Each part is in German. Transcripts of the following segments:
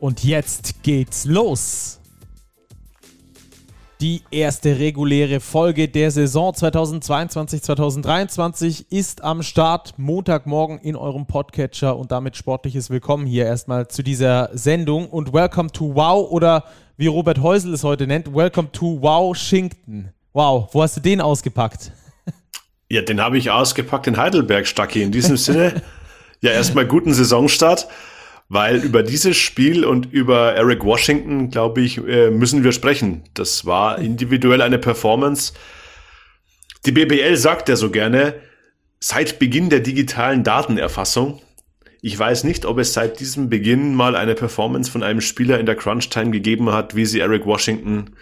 Und jetzt geht's los. Die erste reguläre Folge der Saison 2022-2023 ist am Start Montagmorgen in eurem Podcatcher und damit sportliches Willkommen hier erstmal zu dieser Sendung und Welcome to Wow oder wie Robert Häusel es heute nennt, Welcome to Wow Washington. Wow, wo hast du den ausgepackt? Ja, den habe ich ausgepackt in Heidelberg, Stacki. In diesem Sinne, ja, erstmal guten Saisonstart. Weil über dieses Spiel und über Eric Washington, glaube ich, äh, müssen wir sprechen. Das war individuell eine Performance. Die BBL sagt ja so gerne, seit Beginn der digitalen Datenerfassung. Ich weiß nicht, ob es seit diesem Beginn mal eine Performance von einem Spieler in der Crunch Time gegeben hat, wie sie Eric Washington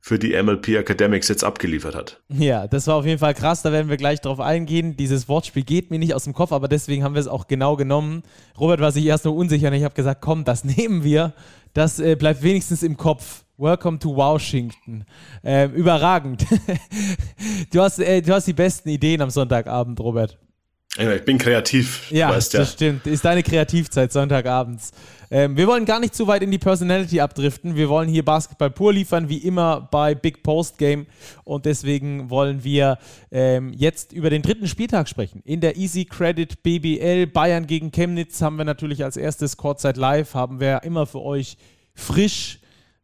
für die MLP Academics jetzt abgeliefert hat. Ja, das war auf jeden Fall krass, da werden wir gleich drauf eingehen. Dieses Wortspiel geht mir nicht aus dem Kopf, aber deswegen haben wir es auch genau genommen. Robert war sich erst nur unsicher und ich habe gesagt, komm, das nehmen wir. Das äh, bleibt wenigstens im Kopf. Welcome to Washington. Äh, überragend. du, hast, äh, du hast die besten Ideen am Sonntagabend, Robert. Ich bin kreativ. Ja, weißt das stimmt. Ist deine Kreativzeit Sonntagabends. Ähm, wir wollen gar nicht zu weit in die Personality abdriften. Wir wollen hier Basketball pur liefern, wie immer bei Big Post Game. Und deswegen wollen wir ähm, jetzt über den dritten Spieltag sprechen. In der Easy Credit BBL Bayern gegen Chemnitz haben wir natürlich als erstes Kurzzeit Live, haben wir immer für euch frisch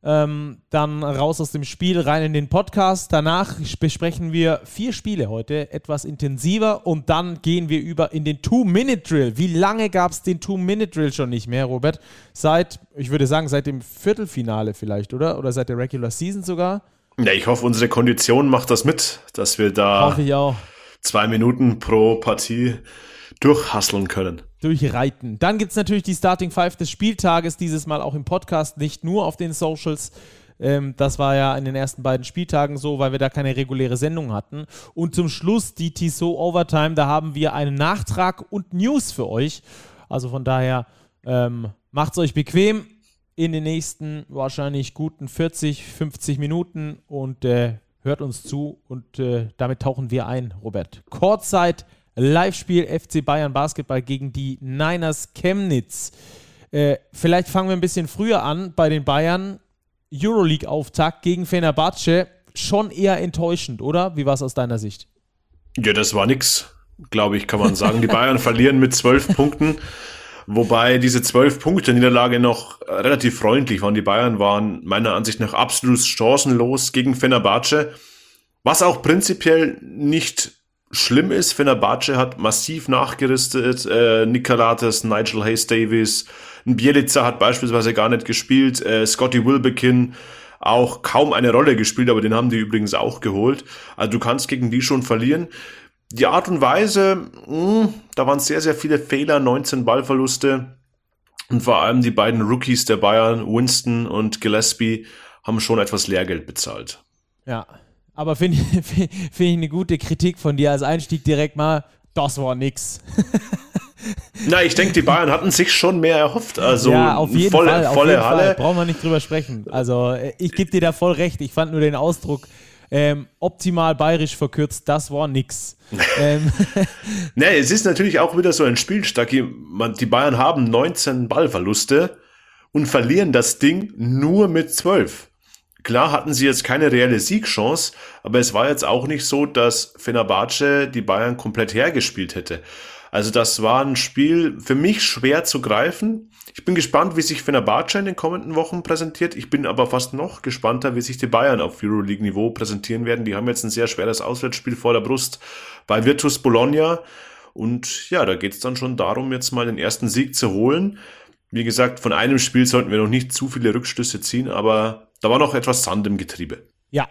ähm, dann raus aus dem Spiel, rein in den Podcast. Danach besprechen wir vier Spiele heute, etwas intensiver. Und dann gehen wir über in den Two-Minute-Drill. Wie lange gab es den Two-Minute-Drill schon nicht mehr, Robert? Seit, ich würde sagen, seit dem Viertelfinale vielleicht, oder? Oder seit der Regular Season sogar? Ja, ich hoffe, unsere Kondition macht das mit, dass wir da zwei Minuten pro Partie durchhasseln können durchreiten. Dann gibt es natürlich die Starting Five des Spieltages, dieses Mal auch im Podcast, nicht nur auf den Socials. Ähm, das war ja in den ersten beiden Spieltagen so, weil wir da keine reguläre Sendung hatten. Und zum Schluss die Tissot Overtime, da haben wir einen Nachtrag und News für euch. Also von daher ähm, macht es euch bequem in den nächsten wahrscheinlich guten 40, 50 Minuten und äh, hört uns zu und äh, damit tauchen wir ein, Robert. Kurzzeit Live-Spiel FC Bayern Basketball gegen die Niners Chemnitz. Äh, vielleicht fangen wir ein bisschen früher an bei den Bayern. Euroleague-Auftakt gegen Fenerbahce. Schon eher enttäuschend, oder? Wie war es aus deiner Sicht? Ja, das war nix, glaube ich, kann man sagen. Die Bayern verlieren mit zwölf Punkten. Wobei diese zwölf Punkte Niederlage noch relativ freundlich waren. Die Bayern waren meiner Ansicht nach absolut chancenlos gegen Fenerbahce. Was auch prinzipiell nicht schlimm ist, Fenerbahce hat massiv nachgerüstet. Äh, Nikolates, Nigel Hayes Davis, Bielica hat beispielsweise gar nicht gespielt. Äh, Scotty Wilbekin auch kaum eine Rolle gespielt, aber den haben die übrigens auch geholt. Also du kannst gegen die schon verlieren. Die Art und Weise, mh, hm, da waren sehr, sehr viele Fehler, 19 Ballverluste. Und vor allem die beiden Rookies der Bayern, Winston und Gillespie, haben schon etwas Lehrgeld bezahlt. Ja, aber finde ich, find ich eine gute Kritik von dir als Einstieg direkt mal, das war nix. Na, ich denke, die Bayern hatten sich schon mehr erhofft. Also ja, auf jeden volle, Fall, volle Halle. Fall. Brauchen wir nicht drüber sprechen. Also äh, ich gebe dir da voll recht. Ich fand nur den Ausdruck ähm, optimal bayerisch verkürzt, das war nix. ähm. ne, es ist natürlich auch wieder so ein Spiel, Stacki. Die Bayern haben 19 Ballverluste und verlieren das Ding nur mit 12. Klar hatten sie jetzt keine reelle Siegchance, aber es war jetzt auch nicht so, dass Fenerbahce die Bayern komplett hergespielt hätte. Also das war ein Spiel für mich schwer zu greifen. Ich bin gespannt, wie sich Fenerbahce in den kommenden Wochen präsentiert. Ich bin aber fast noch gespannter, wie sich die Bayern auf Euroleague-Niveau präsentieren werden. Die haben jetzt ein sehr schweres Auswärtsspiel vor der Brust bei Virtus Bologna. Und ja, da geht es dann schon darum, jetzt mal den ersten Sieg zu holen. Wie gesagt, von einem Spiel sollten wir noch nicht zu viele Rückschlüsse ziehen, aber da war noch etwas Sand im Getriebe. Ja.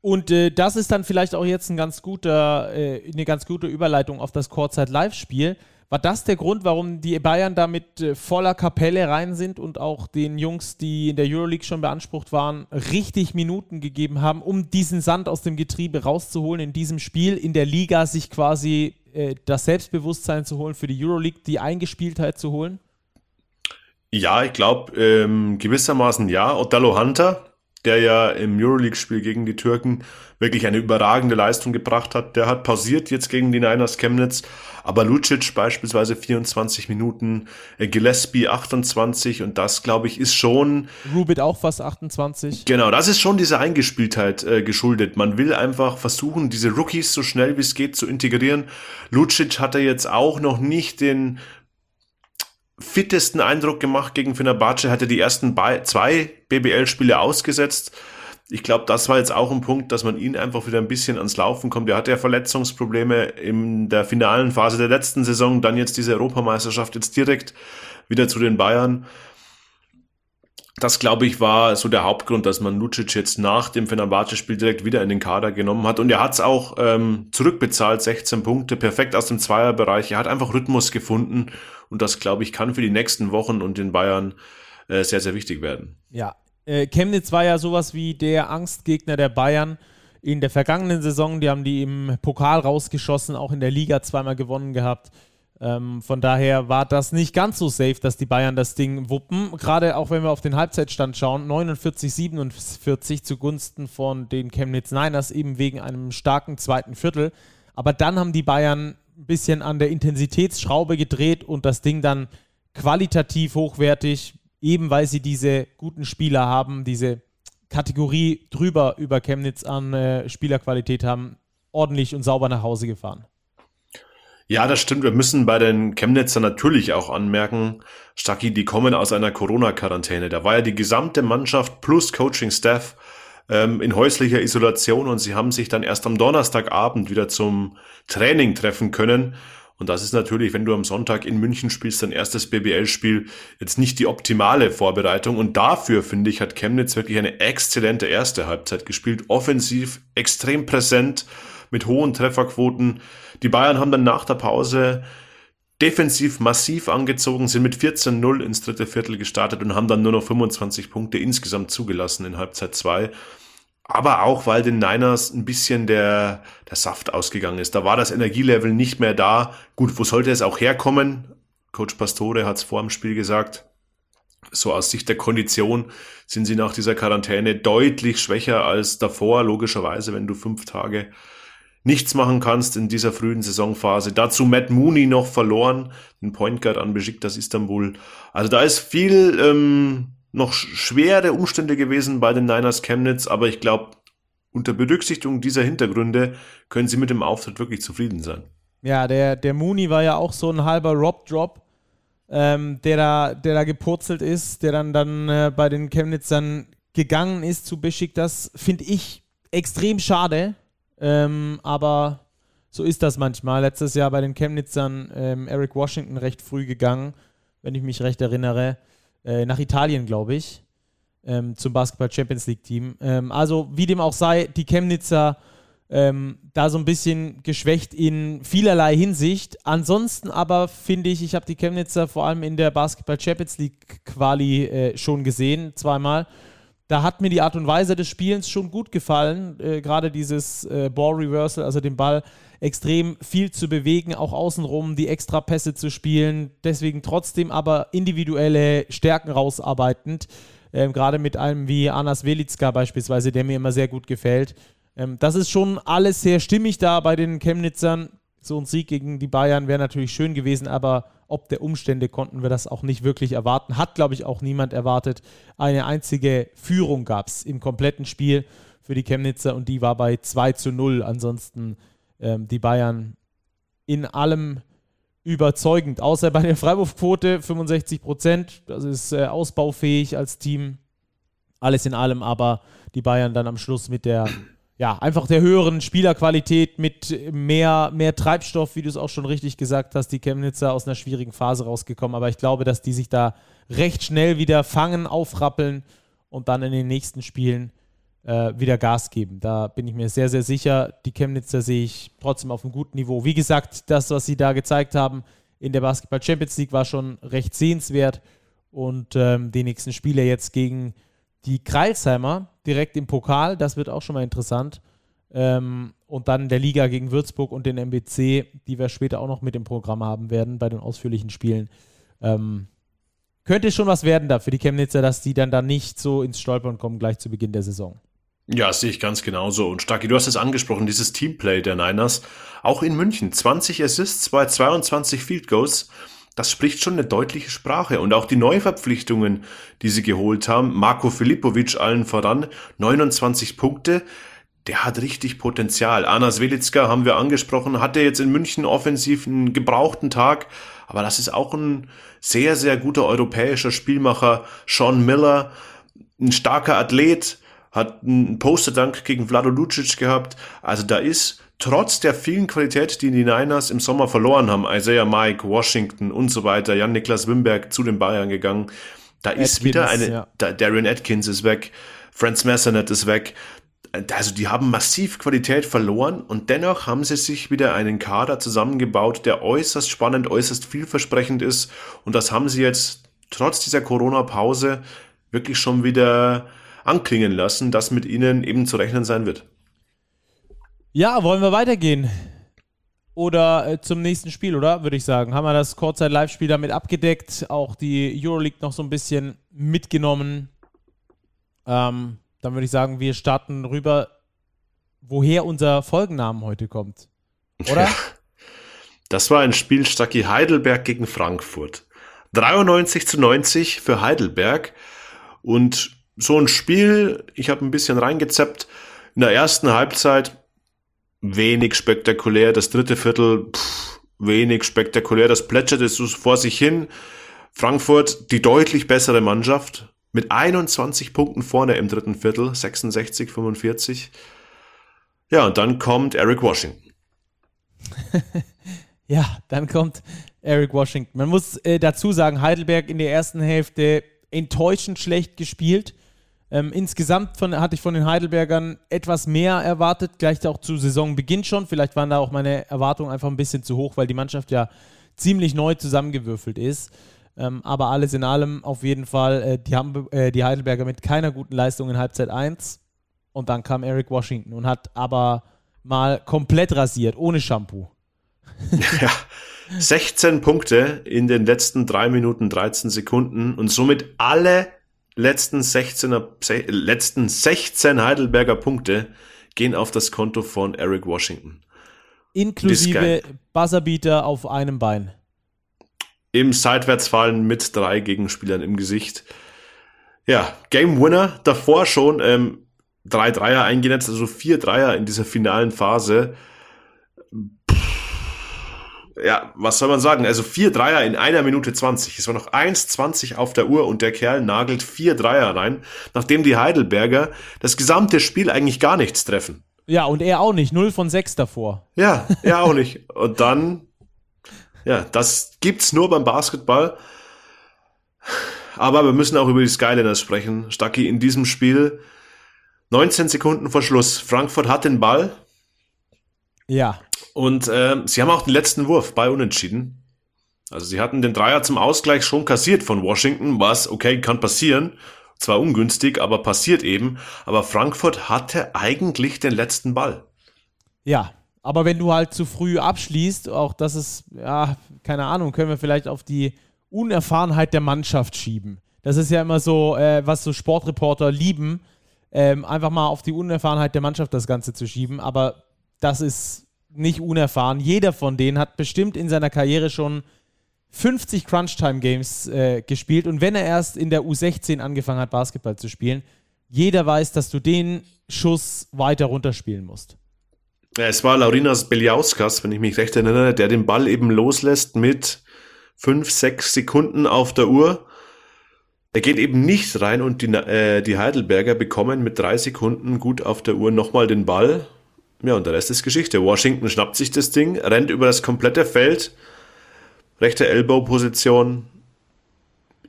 Und äh, das ist dann vielleicht auch jetzt ein ganz guter, äh, eine ganz gute Überleitung auf das Kurzzeit-Live-Spiel, War das der Grund, warum die Bayern da mit äh, voller Kapelle rein sind und auch den Jungs, die in der Euroleague schon beansprucht waren, richtig Minuten gegeben haben, um diesen Sand aus dem Getriebe rauszuholen in diesem Spiel, in der Liga sich quasi äh, das Selbstbewusstsein zu holen für die Euroleague, die Eingespieltheit zu holen? Ja, ich glaube ähm, gewissermaßen ja. Othello Hunter, der ja im Euroleague-Spiel gegen die Türken wirklich eine überragende Leistung gebracht hat, der hat pausiert jetzt gegen die Niners Chemnitz, aber Lucic beispielsweise 24 Minuten, äh, Gillespie 28 und das, glaube ich, ist schon... Rubit auch fast 28. Genau, das ist schon dieser Eingespieltheit äh, geschuldet. Man will einfach versuchen, diese Rookies so schnell wie es geht zu integrieren. Lucic hatte jetzt auch noch nicht den fittesten Eindruck gemacht gegen Fenerbahce, hatte die ersten zwei BBL-Spiele ausgesetzt. Ich glaube, das war jetzt auch ein Punkt, dass man ihn einfach wieder ein bisschen ans Laufen kommt. Er hatte ja Verletzungsprobleme in der finalen Phase der letzten Saison, dann jetzt diese Europameisterschaft jetzt direkt wieder zu den Bayern. Das, glaube ich, war so der Hauptgrund, dass man Lucic jetzt nach dem Fenerbahce-Spiel direkt wieder in den Kader genommen hat. Und er hat es auch ähm, zurückbezahlt, 16 Punkte, perfekt aus dem Zweierbereich. Er hat einfach Rhythmus gefunden und das, glaube ich, kann für die nächsten Wochen und den Bayern äh, sehr, sehr wichtig werden. Ja, äh, Chemnitz war ja sowas wie der Angstgegner der Bayern in der vergangenen Saison. Die haben die im Pokal rausgeschossen, auch in der Liga zweimal gewonnen gehabt. Ähm, von daher war das nicht ganz so safe, dass die Bayern das Ding wuppen. Gerade auch wenn wir auf den Halbzeitstand schauen, 49, 47 zugunsten von den Chemnitz Niners, eben wegen einem starken zweiten Viertel. Aber dann haben die Bayern ein bisschen an der Intensitätsschraube gedreht und das Ding dann qualitativ hochwertig, eben weil sie diese guten Spieler haben, diese Kategorie drüber über Chemnitz an äh, Spielerqualität haben, ordentlich und sauber nach Hause gefahren. Ja, das stimmt. Wir müssen bei den Chemnitzer natürlich auch anmerken, Stacki, die kommen aus einer Corona-Quarantäne. Da war ja die gesamte Mannschaft plus Coaching-Staff ähm, in häuslicher Isolation und sie haben sich dann erst am Donnerstagabend wieder zum Training treffen können. Und das ist natürlich, wenn du am Sonntag in München spielst, dein erstes BBL-Spiel, jetzt nicht die optimale Vorbereitung. Und dafür, finde ich, hat Chemnitz wirklich eine exzellente erste Halbzeit gespielt. Offensiv, extrem präsent, mit hohen Trefferquoten. Die Bayern haben dann nach der Pause defensiv massiv angezogen, sind mit 14-0 ins dritte Viertel gestartet und haben dann nur noch 25 Punkte insgesamt zugelassen in Halbzeit 2 aber auch, weil den Niners ein bisschen der, der Saft ausgegangen ist. Da war das Energielevel nicht mehr da. Gut, wo sollte es auch herkommen? Coach Pastore hat es vor dem Spiel gesagt. So aus Sicht der Kondition sind sie nach dieser Quarantäne deutlich schwächer als davor, logischerweise, wenn du fünf Tage nichts machen kannst in dieser frühen Saisonphase. Dazu Matt Mooney noch verloren, den Point Guard an Besiktas Istanbul. Also da ist viel ähm, noch schwere Umstände gewesen bei den Niners Chemnitz, aber ich glaube, unter Berücksichtigung dieser Hintergründe können sie mit dem Auftritt wirklich zufrieden sein. Ja, der, der Mooney war ja auch so ein halber Rob-Drop, ähm, der, da, der da gepurzelt ist, der dann, dann äh, bei den Chemnitzern gegangen ist zu Bischik. Das finde ich extrem schade, ähm, aber so ist das manchmal. Letztes Jahr bei den Chemnitzern ähm, Eric Washington recht früh gegangen, wenn ich mich recht erinnere äh, nach Italien, glaube ich, ähm, zum Basketball Champions League Team. Ähm, also wie dem auch sei, die Chemnitzer ähm, da so ein bisschen geschwächt in vielerlei Hinsicht. Ansonsten aber finde ich, ich habe die Chemnitzer vor allem in der Basketball Champions League Quali äh, schon gesehen, zweimal. Da hat mir die Art und Weise des Spielens schon gut gefallen. Äh, Gerade dieses äh, Ball Reversal, also den Ball extrem viel zu bewegen, auch außenrum die Extrapässe zu spielen, deswegen trotzdem aber individuelle Stärken rausarbeitend. Ähm, Gerade mit einem wie Anas Velitska beispielsweise, der mir immer sehr gut gefällt. Ähm, das ist schon alles sehr stimmig da bei den Chemnitzern. So ein Sieg gegen die Bayern wäre natürlich schön gewesen, aber ob der Umstände konnten wir das auch nicht wirklich erwarten. Hat, glaube ich, auch niemand erwartet. Eine einzige Führung gab es im kompletten Spiel für die Chemnitzer und die war bei 2 zu 0. Ansonsten ähm, die Bayern in allem überzeugend, außer bei der Freiwurfquote 65 Prozent. Das ist äh, ausbaufähig als Team. Alles in allem, aber die Bayern dann am Schluss mit der, ja, einfach der höheren Spielerqualität, mit mehr, mehr Treibstoff, wie du es auch schon richtig gesagt hast, die Chemnitzer aus einer schwierigen Phase rausgekommen. Aber ich glaube, dass die sich da recht schnell wieder fangen, aufrappeln und dann in den nächsten Spielen äh, wieder Gas geben. Da bin ich mir sehr, sehr sicher. Die Chemnitzer sehe ich trotzdem auf einem guten Niveau. Wie gesagt, das, was sie da gezeigt haben, in der Basketball Champions League war schon recht sehenswert. Und ähm, die nächsten Spiele jetzt gegen die Kreilsheimer direkt im Pokal, das wird auch schon mal interessant. Ähm, und dann der Liga gegen Würzburg und den MBC, die wir später auch noch mit im Programm haben werden bei den ausführlichen Spielen. Ähm, könnte schon was werden da für die Chemnitzer, dass die dann da nicht so ins Stolpern kommen gleich zu Beginn der Saison. Ja, sehe ich ganz genauso. Und Stacki, du hast es angesprochen, dieses Teamplay der Niners, auch in München, 20 Assists bei 22 Field Goals, das spricht schon eine deutliche Sprache. Und auch die Neuverpflichtungen, die sie geholt haben, Marco Filipovic allen voran, 29 Punkte, der hat richtig Potenzial. Anas Welitska haben wir angesprochen, hatte jetzt in München offensiv einen gebrauchten Tag, aber das ist auch ein sehr, sehr guter europäischer Spielmacher. Sean Miller, ein starker Athlet, hat einen Posterdank gegen Vlado Lucic gehabt. Also da ist trotz der vielen Qualität, die die Niners im Sommer verloren haben, Isaiah Mike, Washington und so weiter, Jan-Niklas Wimberg zu den Bayern gegangen, da Atkins, ist wieder eine, ja. da, Darian Atkins ist weg, Franz Massonet ist weg. Also die haben massiv Qualität verloren und dennoch haben sie sich wieder einen Kader zusammengebaut, der äußerst spannend, äußerst vielversprechend ist und das haben sie jetzt trotz dieser Corona-Pause wirklich schon wieder anklingen lassen, dass mit ihnen eben zu rechnen sein wird. Ja, wollen wir weitergehen? Oder äh, zum nächsten Spiel, oder? Würde ich sagen. Haben wir das Kurzzeit-Live-Spiel damit abgedeckt, auch die Euroleague noch so ein bisschen mitgenommen. Ähm, dann würde ich sagen, wir starten rüber, woher unser Folgennamen heute kommt. Oder? Ja. Das war ein Spiel Stacki Heidelberg gegen Frankfurt. 93 zu 90 für Heidelberg. Und so ein Spiel, ich habe ein bisschen reingezappt, in der ersten Halbzeit wenig spektakulär, das dritte Viertel pff, wenig spektakulär, das plätscherte so vor sich hin. Frankfurt die deutlich bessere Mannschaft mit 21 Punkten vorne im dritten Viertel, 66, 45. Ja, und dann kommt Eric Washington. ja, dann kommt Eric Washington. Man muss äh, dazu sagen, Heidelberg in der ersten Hälfte enttäuschend schlecht gespielt. Ähm, insgesamt von, hatte ich von den Heidelbergern etwas mehr erwartet, gleich auch zu Saisonbeginn schon. Vielleicht waren da auch meine Erwartungen einfach ein bisschen zu hoch, weil die Mannschaft ja ziemlich neu zusammengewürfelt ist. Ähm, aber alles in allem auf jeden Fall, äh, die, haben, äh, die Heidelberger mit keiner guten Leistung in Halbzeit 1. Und dann kam Eric Washington und hat aber mal komplett rasiert, ohne Shampoo. ja, 16 Punkte in den letzten 3 Minuten 13 Sekunden und somit alle letzten 16, letzten 16 Heidelberger Punkte gehen auf das Konto von Eric Washington. Inklusive Buzzerbeater auf einem Bein. Im Seitwärtsfallen mit drei Gegenspielern im Gesicht. Ja, Game Winner, davor schon ähm, drei Dreier eingenetzt, also vier Dreier in dieser finalen Phase ja, was soll man sagen? Also vier Dreier in einer Minute 20. Es war noch 1,20 auf der Uhr und der Kerl nagelt vier Dreier rein, nachdem die Heidelberger das gesamte Spiel eigentlich gar nichts treffen. Ja, und er auch nicht. Null von sechs davor. Ja, er auch nicht. Und dann, ja, das gibt's nur beim Basketball. Aber wir müssen auch über die Skyliners sprechen. Stucky in diesem Spiel 19 Sekunden vor Schluss. Frankfurt hat den Ball. Ja. Und äh, sie haben auch den letzten Wurf bei Unentschieden. Also sie hatten den Dreier zum Ausgleich schon kassiert von Washington, was okay kann passieren. Zwar ungünstig, aber passiert eben. Aber Frankfurt hatte eigentlich den letzten Ball. Ja, aber wenn du halt zu früh abschließt, auch das ist, ja, keine Ahnung, können wir vielleicht auf die Unerfahrenheit der Mannschaft schieben. Das ist ja immer so, äh, was so Sportreporter lieben, ähm, einfach mal auf die Unerfahrenheit der Mannschaft das Ganze zu schieben. Aber das ist nicht unerfahren. Jeder von denen hat bestimmt in seiner Karriere schon 50 Crunch-Time-Games äh, gespielt. Und wenn er erst in der U16 angefangen hat, Basketball zu spielen, jeder weiß, dass du den Schuss weiter runterspielen musst. Es war Laurinas Beliauskas, wenn ich mich recht erinnere, der den Ball eben loslässt mit 5, 6 Sekunden auf der Uhr. Er geht eben nicht rein und die, äh, die Heidelberger bekommen mit drei Sekunden gut auf der Uhr nochmal den Ball ja, und der Rest ist Geschichte. Washington schnappt sich das Ding, rennt über das komplette Feld, rechte Elbow-Position,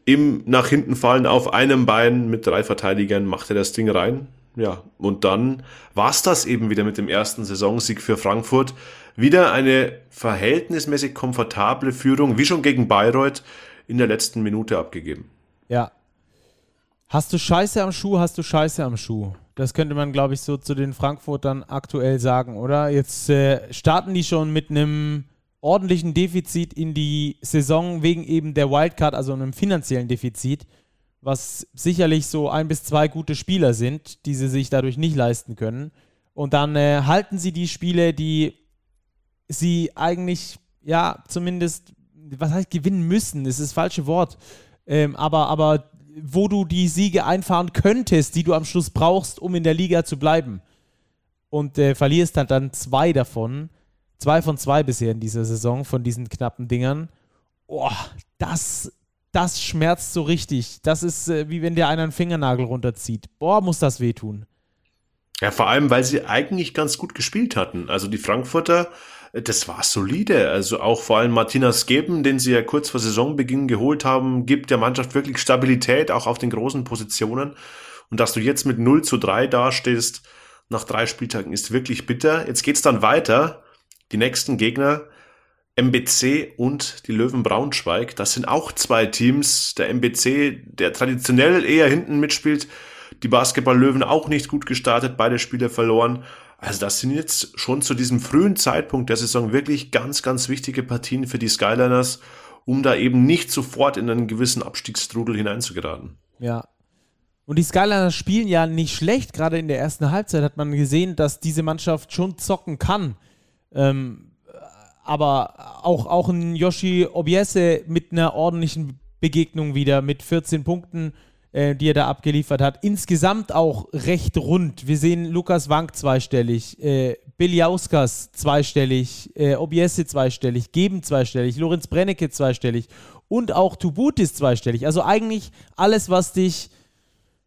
im nach hinten fallen auf einem Bein mit drei Verteidigern macht er das Ding rein. Ja, und dann war's das eben wieder mit dem ersten Saisonsieg für Frankfurt. Wieder eine verhältnismäßig komfortable Führung, wie schon gegen Bayreuth, in der letzten Minute abgegeben. Ja. Hast du Scheiße am Schuh, hast du Scheiße am Schuh. Das könnte man, glaube ich, so zu den Frankfurtern aktuell sagen, oder? Jetzt äh, starten die schon mit einem ordentlichen Defizit in die Saison wegen eben der Wildcard, also einem finanziellen Defizit, was sicherlich so ein bis zwei gute Spieler sind, die sie sich dadurch nicht leisten können. Und dann äh, halten sie die Spiele, die sie eigentlich, ja, zumindest, was heißt gewinnen müssen, das ist das falsche Wort, ähm, aber, aber wo du die Siege einfahren könntest, die du am Schluss brauchst, um in der Liga zu bleiben. Und äh, verlierst halt dann zwei davon. Zwei von zwei bisher in dieser Saison von diesen knappen Dingern. Boah, das, das schmerzt so richtig. Das ist äh, wie wenn dir einer einen Fingernagel runterzieht. Boah, muss das wehtun. Ja, vor allem, weil sie eigentlich ganz gut gespielt hatten. Also die Frankfurter das war solide. Also auch vor allem Martinas Geben, den sie ja kurz vor Saisonbeginn geholt haben, gibt der Mannschaft wirklich Stabilität, auch auf den großen Positionen. Und dass du jetzt mit 0 zu 3 dastehst, nach drei Spieltagen, ist wirklich bitter. Jetzt geht's dann weiter. Die nächsten Gegner, MBC und die Löwen Braunschweig. Das sind auch zwei Teams. Der MBC, der traditionell eher hinten mitspielt. Die Basketball-Löwen auch nicht gut gestartet, beide Spiele verloren. Also das sind jetzt schon zu diesem frühen Zeitpunkt der Saison wirklich ganz, ganz wichtige Partien für die Skyliners, um da eben nicht sofort in einen gewissen Abstiegsstrudel hineinzugeraten. Ja. Und die Skyliners spielen ja nicht schlecht. Gerade in der ersten Halbzeit hat man gesehen, dass diese Mannschaft schon zocken kann. Ähm, aber auch, auch ein Yoshi Obiese mit einer ordentlichen Begegnung wieder, mit 14 Punkten äh, die er da abgeliefert hat. Insgesamt auch recht rund. Wir sehen Lukas Wank zweistellig, äh, Biliauskas zweistellig, äh, Obiese zweistellig, Geben zweistellig, Lorenz Brennecke zweistellig und auch Tubutis zweistellig. Also eigentlich alles, was dich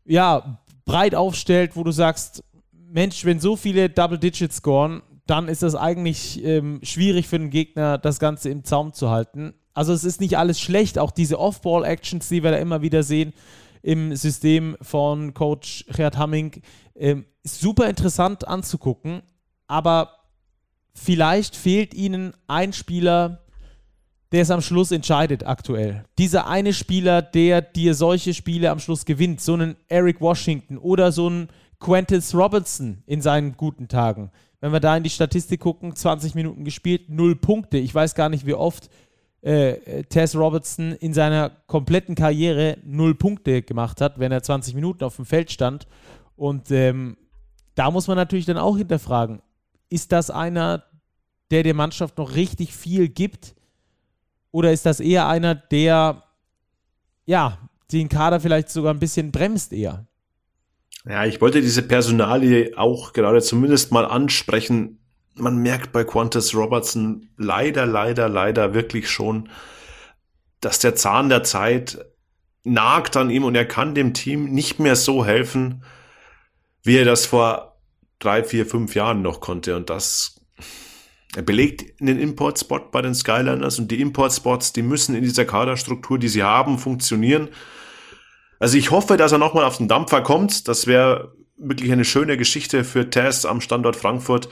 ja breit aufstellt, wo du sagst, Mensch, wenn so viele Double Digits scoren, dann ist das eigentlich ähm, schwierig für den Gegner, das Ganze im Zaum zu halten. Also es ist nicht alles schlecht, auch diese Off-Ball-Actions, die wir da immer wieder sehen, im System von Coach Gerd Hamming. Ähm, super interessant anzugucken, aber vielleicht fehlt ihnen ein Spieler, der es am Schluss entscheidet aktuell. Dieser eine Spieler, der dir solche Spiele am Schluss gewinnt, so einen Eric Washington oder so einen Quentis Robertson in seinen guten Tagen. Wenn wir da in die Statistik gucken, 20 Minuten gespielt, null Punkte. Ich weiß gar nicht, wie oft äh, Tess Robertson in seiner kompletten Karriere null Punkte gemacht hat, wenn er 20 Minuten auf dem Feld stand. Und ähm, da muss man natürlich dann auch hinterfragen, ist das einer, der der Mannschaft noch richtig viel gibt? Oder ist das eher einer, der ja, den Kader vielleicht sogar ein bisschen bremst eher? Ja, ich wollte diese Personalie auch gerade zumindest mal ansprechen man merkt bei Qantas Robertson leider, leider, leider wirklich schon, dass der Zahn der Zeit nagt an ihm und er kann dem Team nicht mehr so helfen, wie er das vor drei, vier, fünf Jahren noch konnte. Und das er belegt einen Importspot bei den Skyliners und die Importspots, die müssen in dieser Kaderstruktur, die sie haben, funktionieren. Also ich hoffe, dass er nochmal auf den Dampfer kommt. Das wäre wirklich eine schöne Geschichte für Tess am Standort Frankfurt.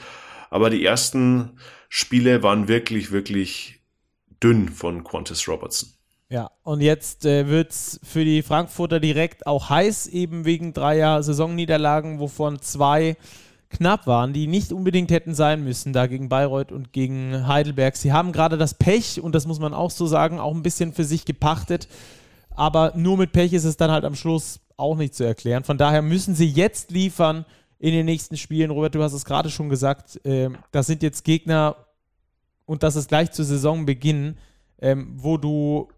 Aber die ersten Spiele waren wirklich, wirklich dünn von Qantas Robertson. Ja, und jetzt äh, wird es für die Frankfurter direkt auch heiß, eben wegen dreier Saisonniederlagen, wovon zwei knapp waren, die nicht unbedingt hätten sein müssen, da gegen Bayreuth und gegen Heidelberg. Sie haben gerade das Pech, und das muss man auch so sagen, auch ein bisschen für sich gepachtet. Aber nur mit Pech ist es dann halt am Schluss auch nicht zu erklären. Von daher müssen sie jetzt liefern in den nächsten Spielen. Robert, du hast es gerade schon gesagt, äh, das sind jetzt Gegner und das ist gleich zu Saisonbeginn, ähm, wo du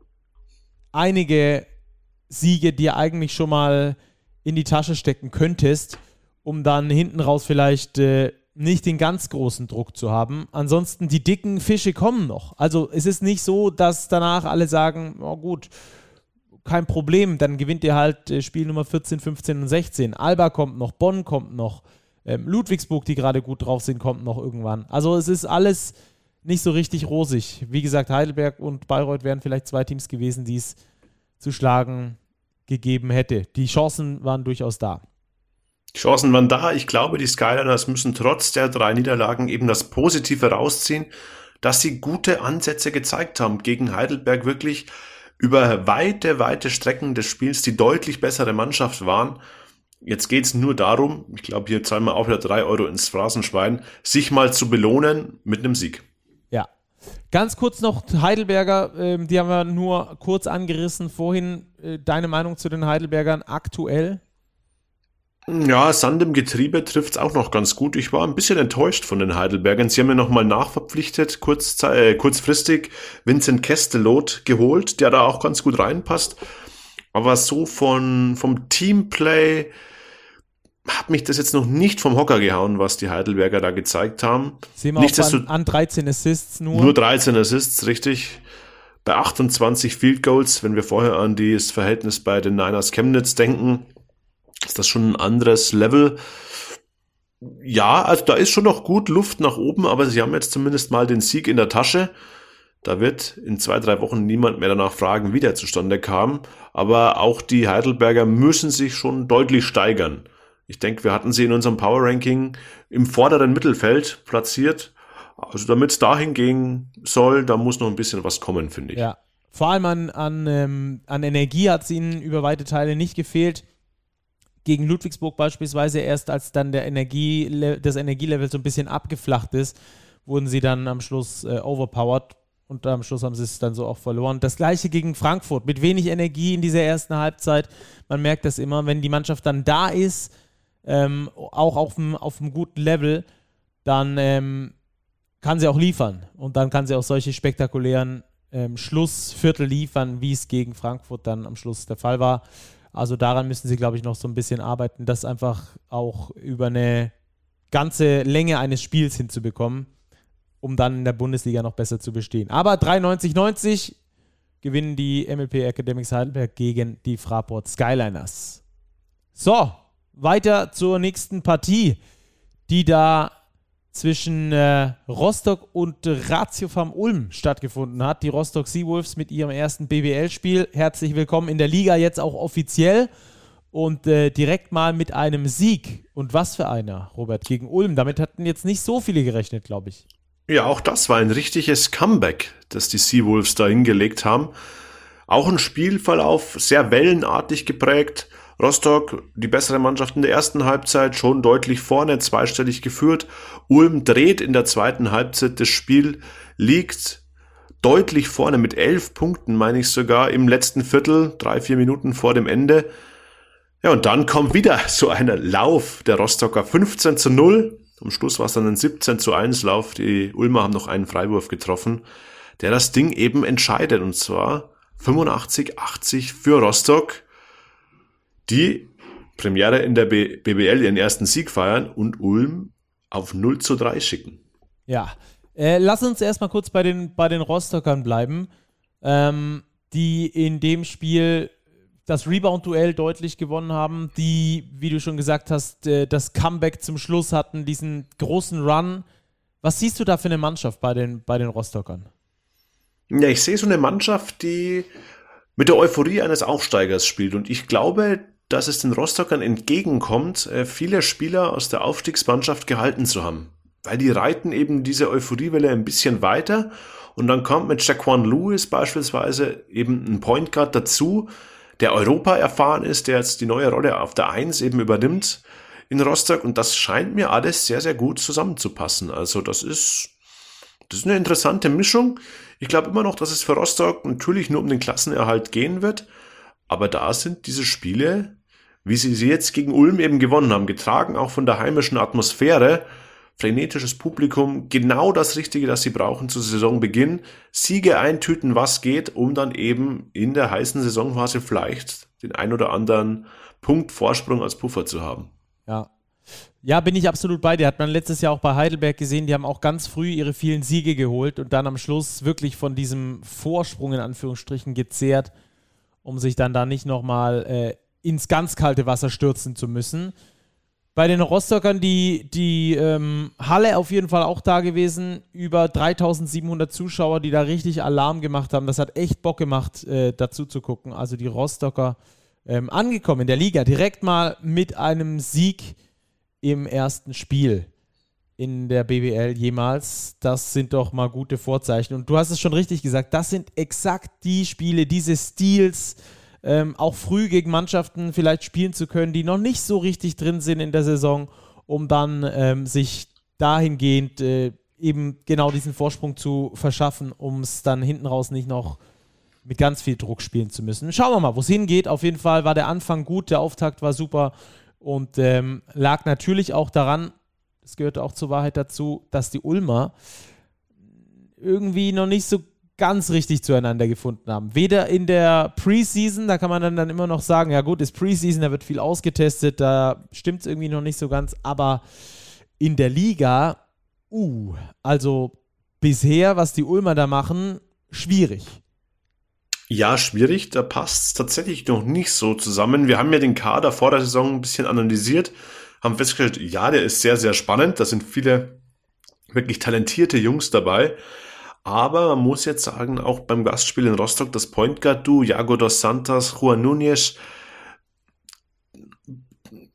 einige Siege dir eigentlich schon mal in die Tasche stecken könntest, um dann hinten raus vielleicht äh, nicht den ganz großen Druck zu haben. Ansonsten, die dicken Fische kommen noch. Also es ist nicht so, dass danach alle sagen, oh gut, kein Problem, dann gewinnt ihr halt äh, Spiel Nummer 14, 15 und 16. Alba kommt noch, Bonn kommt noch, ähm, Ludwigsburg, die gerade gut drauf sind, kommt noch irgendwann. Also es ist alles nicht so richtig rosig. Wie gesagt, Heidelberg und Bayreuth wären vielleicht zwei Teams gewesen, die es zu schlagen gegeben hätte. Die Chancen waren durchaus da. Chancen waren da. Ich glaube, die Skyliners müssen trotz der drei Niederlagen eben das Positive rausziehen, dass sie gute Ansätze gezeigt haben gegen Heidelberg wirklich über weite, weite Strecken des Spiels die deutlich bessere Mannschaft waren. Jetzt geht's nur darum, ich glaube, hier zahlen wir auch wieder drei Euro ins Phrasenschwein, sich mal zu belohnen mit einem Sieg. Ja. Ganz kurz noch Heidelberger, äh, die haben wir nur kurz angerissen vorhin. Äh, deine Meinung zu den Heidelbergern aktuell? Ja, Sand im Getriebe trifft's auch noch ganz gut. Ich war ein bisschen enttäuscht von den Heidelbergern. Sie haben mir nochmal nachverpflichtet, kurz, äh, kurzfristig Vincent Kestelot geholt, der da auch ganz gut reinpasst. Aber so von, vom Teamplay hat mich das jetzt noch nicht vom Hocker gehauen, was die Heidelberger da gezeigt haben. Sehen wir nicht, auch an, an 13 Assists nur. Nur 13 Assists, richtig. Bei 28 Field Goals, wenn wir vorher an das Verhältnis bei den Niners Chemnitz denken, ist das schon ein anderes Level. Ja, also da ist schon noch gut Luft nach oben, aber sie haben jetzt zumindest mal den Sieg in der Tasche. Da wird in zwei, drei Wochen niemand mehr danach fragen, wie der zustande kam. Aber auch die Heidelberger müssen sich schon deutlich steigern. Ich denke, wir hatten sie in unserem Power Ranking im vorderen Mittelfeld platziert. Also damit es dahin gehen soll, da muss noch ein bisschen was kommen, finde ich. Ja, vor allem an, an, ähm, an Energie hat es ihnen über weite Teile nicht gefehlt gegen Ludwigsburg beispielsweise erst, als dann der Energie, das Energielevel so ein bisschen abgeflacht ist, wurden sie dann am Schluss äh, overpowered und am Schluss haben sie es dann so auch verloren. Das gleiche gegen Frankfurt, mit wenig Energie in dieser ersten Halbzeit. Man merkt das immer, wenn die Mannschaft dann da ist, ähm, auch auf einem guten Level, dann ähm, kann sie auch liefern und dann kann sie auch solche spektakulären ähm, Schlussviertel liefern, wie es gegen Frankfurt dann am Schluss der Fall war. Also daran müssen sie, glaube ich, noch so ein bisschen arbeiten, das einfach auch über eine ganze Länge eines Spiels hinzubekommen, um dann in der Bundesliga noch besser zu bestehen. Aber 93-90 gewinnen die MLP Academics Heidelberg gegen die Fraport Skyliners. So, weiter zur nächsten Partie, die da zwischen äh, Rostock und Ratio Farm Ulm stattgefunden hat. Die Rostock Seawolves mit ihrem ersten BBL-Spiel. Herzlich willkommen in der Liga, jetzt auch offiziell. Und äh, direkt mal mit einem Sieg. Und was für einer, Robert, gegen Ulm. Damit hatten jetzt nicht so viele gerechnet, glaube ich. Ja, auch das war ein richtiges Comeback, das die Seawolves da hingelegt haben. Auch ein Spielverlauf sehr wellenartig geprägt. Rostock, die bessere Mannschaft in der ersten Halbzeit, schon deutlich vorne, zweistellig geführt. Ulm dreht in der zweiten Halbzeit das Spiel, liegt deutlich vorne mit elf Punkten, meine ich sogar, im letzten Viertel, drei, vier Minuten vor dem Ende. Ja, und dann kommt wieder so ein Lauf der Rostocker 15 zu 0. Am Schluss war es dann ein 17 zu 1 Lauf. Die Ulmer haben noch einen Freiwurf getroffen, der das Ding eben entscheidet. Und zwar 85, 80 für Rostock die Premiere in der B BBL ihren ersten Sieg feiern und Ulm auf 0 zu 3 schicken. Ja, äh, lass uns erstmal kurz bei den, bei den Rostockern bleiben, ähm, die in dem Spiel das Rebound-Duell deutlich gewonnen haben, die, wie du schon gesagt hast, äh, das Comeback zum Schluss hatten, diesen großen Run. Was siehst du da für eine Mannschaft bei den, bei den Rostockern? Ja, ich sehe so eine Mannschaft, die mit der Euphorie eines Aufsteigers spielt. Und ich glaube, dass es den Rostockern entgegenkommt, äh, viele Spieler aus der Aufstiegsmannschaft gehalten zu haben. Weil die reiten eben diese Euphoriewelle ein bisschen weiter und dann kommt mit Jaquan Lewis beispielsweise eben ein Point Guard dazu, der Europa erfahren ist, der jetzt die neue Rolle auf der Eins eben übernimmt in Rostock und das scheint mir alles sehr, sehr gut zusammenzupassen. Also das ist, das ist eine interessante Mischung. Ich glaube immer noch, dass es für Rostock natürlich nur um den Klassenerhalt gehen wird, aber da sind diese Spiele, wie sie sie jetzt gegen Ulm eben gewonnen haben, getragen auch von der heimischen Atmosphäre, frenetisches Publikum, genau das Richtige, das sie brauchen zu Saisonbeginn. Siege eintüten, was geht, um dann eben in der heißen Saisonphase vielleicht den ein oder anderen Punkt Vorsprung als Puffer zu haben. Ja. Ja, bin ich absolut bei dir. Hat man letztes Jahr auch bei Heidelberg gesehen, die haben auch ganz früh ihre vielen Siege geholt und dann am Schluss wirklich von diesem Vorsprung in Anführungsstrichen gezehrt um sich dann da nicht nochmal äh, ins ganz kalte Wasser stürzen zu müssen. Bei den Rostockern die, die ähm, Halle auf jeden Fall auch da gewesen. Über 3700 Zuschauer, die da richtig Alarm gemacht haben. Das hat echt Bock gemacht, äh, dazu zu gucken. Also die Rostocker ähm, angekommen in der Liga. Direkt mal mit einem Sieg im ersten Spiel in der BWL jemals. Das sind doch mal gute Vorzeichen. Und du hast es schon richtig gesagt, das sind exakt die Spiele, diese Stils, ähm, auch früh gegen Mannschaften vielleicht spielen zu können, die noch nicht so richtig drin sind in der Saison, um dann ähm, sich dahingehend äh, eben genau diesen Vorsprung zu verschaffen, um es dann hinten raus nicht noch mit ganz viel Druck spielen zu müssen. Schauen wir mal, wo es hingeht. Auf jeden Fall war der Anfang gut, der Auftakt war super und ähm, lag natürlich auch daran, es gehörte auch zur Wahrheit dazu, dass die Ulmer irgendwie noch nicht so ganz richtig zueinander gefunden haben. Weder in der Preseason, da kann man dann, dann immer noch sagen, ja gut, ist Preseason, da wird viel ausgetestet, da stimmt es irgendwie noch nicht so ganz, aber in der Liga, uh, also bisher, was die Ulmer da machen, schwierig. Ja, schwierig, da passt es tatsächlich noch nicht so zusammen. Wir haben ja den Kader vor der Saison ein bisschen analysiert, haben festgestellt, ja, der ist sehr, sehr spannend, da sind viele wirklich talentierte Jungs dabei. Aber man muss jetzt sagen, auch beim Gastspiel in Rostock, das Point Guard Du, Jago dos Santos, Juan Núñez,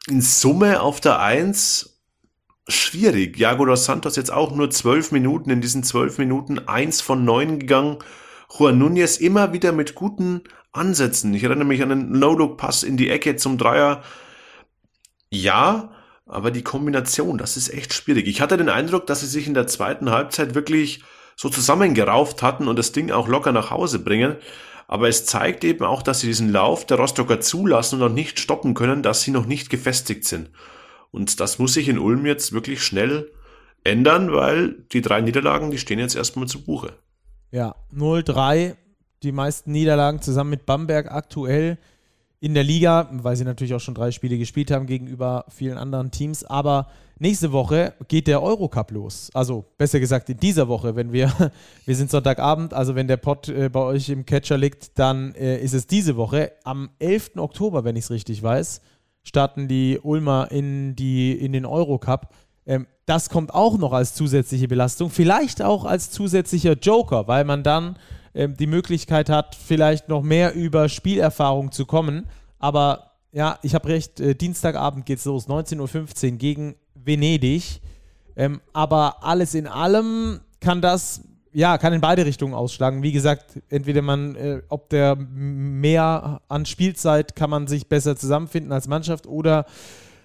in Summe auf der Eins schwierig. Jago dos Santos jetzt auch nur zwölf Minuten, in diesen zwölf Minuten eins von neun gegangen. Juan Núñez immer wieder mit guten Ansätzen. Ich erinnere mich an einen No-Look-Pass in die Ecke zum Dreier. Ja, aber die Kombination, das ist echt schwierig. Ich hatte den Eindruck, dass sie sich in der zweiten Halbzeit wirklich so zusammengerauft hatten und das Ding auch locker nach Hause bringen. Aber es zeigt eben auch, dass sie diesen Lauf der Rostocker zulassen und noch nicht stoppen können, dass sie noch nicht gefestigt sind. Und das muss sich in Ulm jetzt wirklich schnell ändern, weil die drei Niederlagen, die stehen jetzt erstmal zu Buche. Ja, 0-3, die meisten Niederlagen zusammen mit Bamberg aktuell in der Liga, weil sie natürlich auch schon drei Spiele gespielt haben gegenüber vielen anderen Teams. Aber nächste Woche geht der Eurocup los. Also besser gesagt in dieser Woche, wenn wir, wir sind Sonntagabend, also wenn der Pod äh, bei euch im Catcher liegt, dann äh, ist es diese Woche. Am 11. Oktober, wenn ich es richtig weiß, starten die Ulmer in, die, in den Eurocup. Ähm, das kommt auch noch als zusätzliche Belastung, vielleicht auch als zusätzlicher Joker, weil man dann ähm, die Möglichkeit hat, vielleicht noch mehr über Spielerfahrung zu kommen. Aber ja, ich habe recht, äh, Dienstagabend geht es los, 19.15 Uhr gegen Venedig. Ähm, aber alles in allem kann das, ja, kann in beide Richtungen ausschlagen. Wie gesagt, entweder man, äh, ob der mehr an Spielzeit kann man sich besser zusammenfinden als Mannschaft oder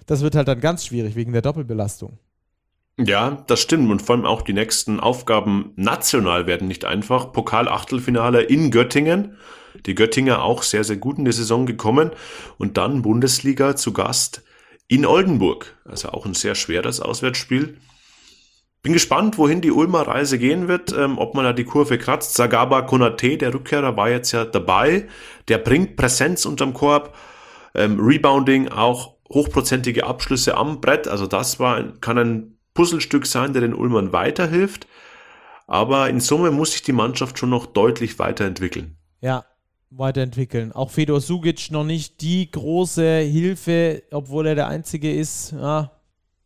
das wird halt dann ganz schwierig wegen der Doppelbelastung. Ja, das stimmt. Und vor allem auch die nächsten Aufgaben national werden nicht einfach. Pokal-Achtelfinale in Göttingen. Die Göttinger auch sehr, sehr gut in die Saison gekommen. Und dann Bundesliga zu Gast in Oldenburg. Also auch ein sehr schweres Auswärtsspiel. Bin gespannt, wohin die Ulmer Reise gehen wird, ähm, ob man da die Kurve kratzt. Sagaba Konate, der Rückkehrer, war jetzt ja dabei. Der bringt Präsenz unterm Korb. Ähm, Rebounding, auch hochprozentige Abschlüsse am Brett. Also das war, kann ein Puzzlestück sein, der den Ulmern weiterhilft. Aber in Summe muss sich die Mannschaft schon noch deutlich weiterentwickeln. Ja, weiterentwickeln. Auch Fedor Sugic noch nicht die große Hilfe, obwohl er der Einzige ist. Ja,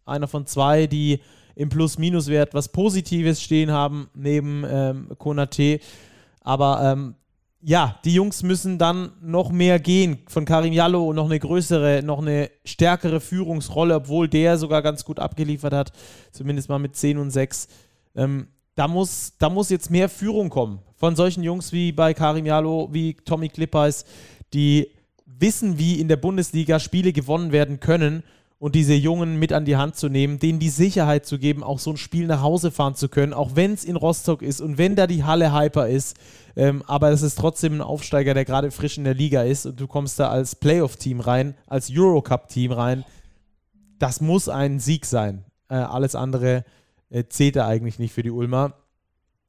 einer von zwei, die im Plus-Minus-Wert was Positives stehen haben, neben ähm, Konate. Aber ähm, ja, die Jungs müssen dann noch mehr gehen. Von Karim Jallo noch eine größere, noch eine stärkere Führungsrolle, obwohl der sogar ganz gut abgeliefert hat, zumindest mal mit 10 und 6. Ähm, da, muss, da muss jetzt mehr Führung kommen von solchen Jungs wie bei Karim Jallo, wie Tommy Klippers, die wissen, wie in der Bundesliga Spiele gewonnen werden können und diese Jungen mit an die Hand zu nehmen, denen die Sicherheit zu geben, auch so ein Spiel nach Hause fahren zu können, auch wenn es in Rostock ist und wenn da die Halle hyper ist. Ähm, aber es ist trotzdem ein Aufsteiger, der gerade frisch in der Liga ist und du kommst da als Playoff-Team rein, als Eurocup-Team rein. Das muss ein Sieg sein. Äh, alles andere äh, zählt da eigentlich nicht für die Ulmer.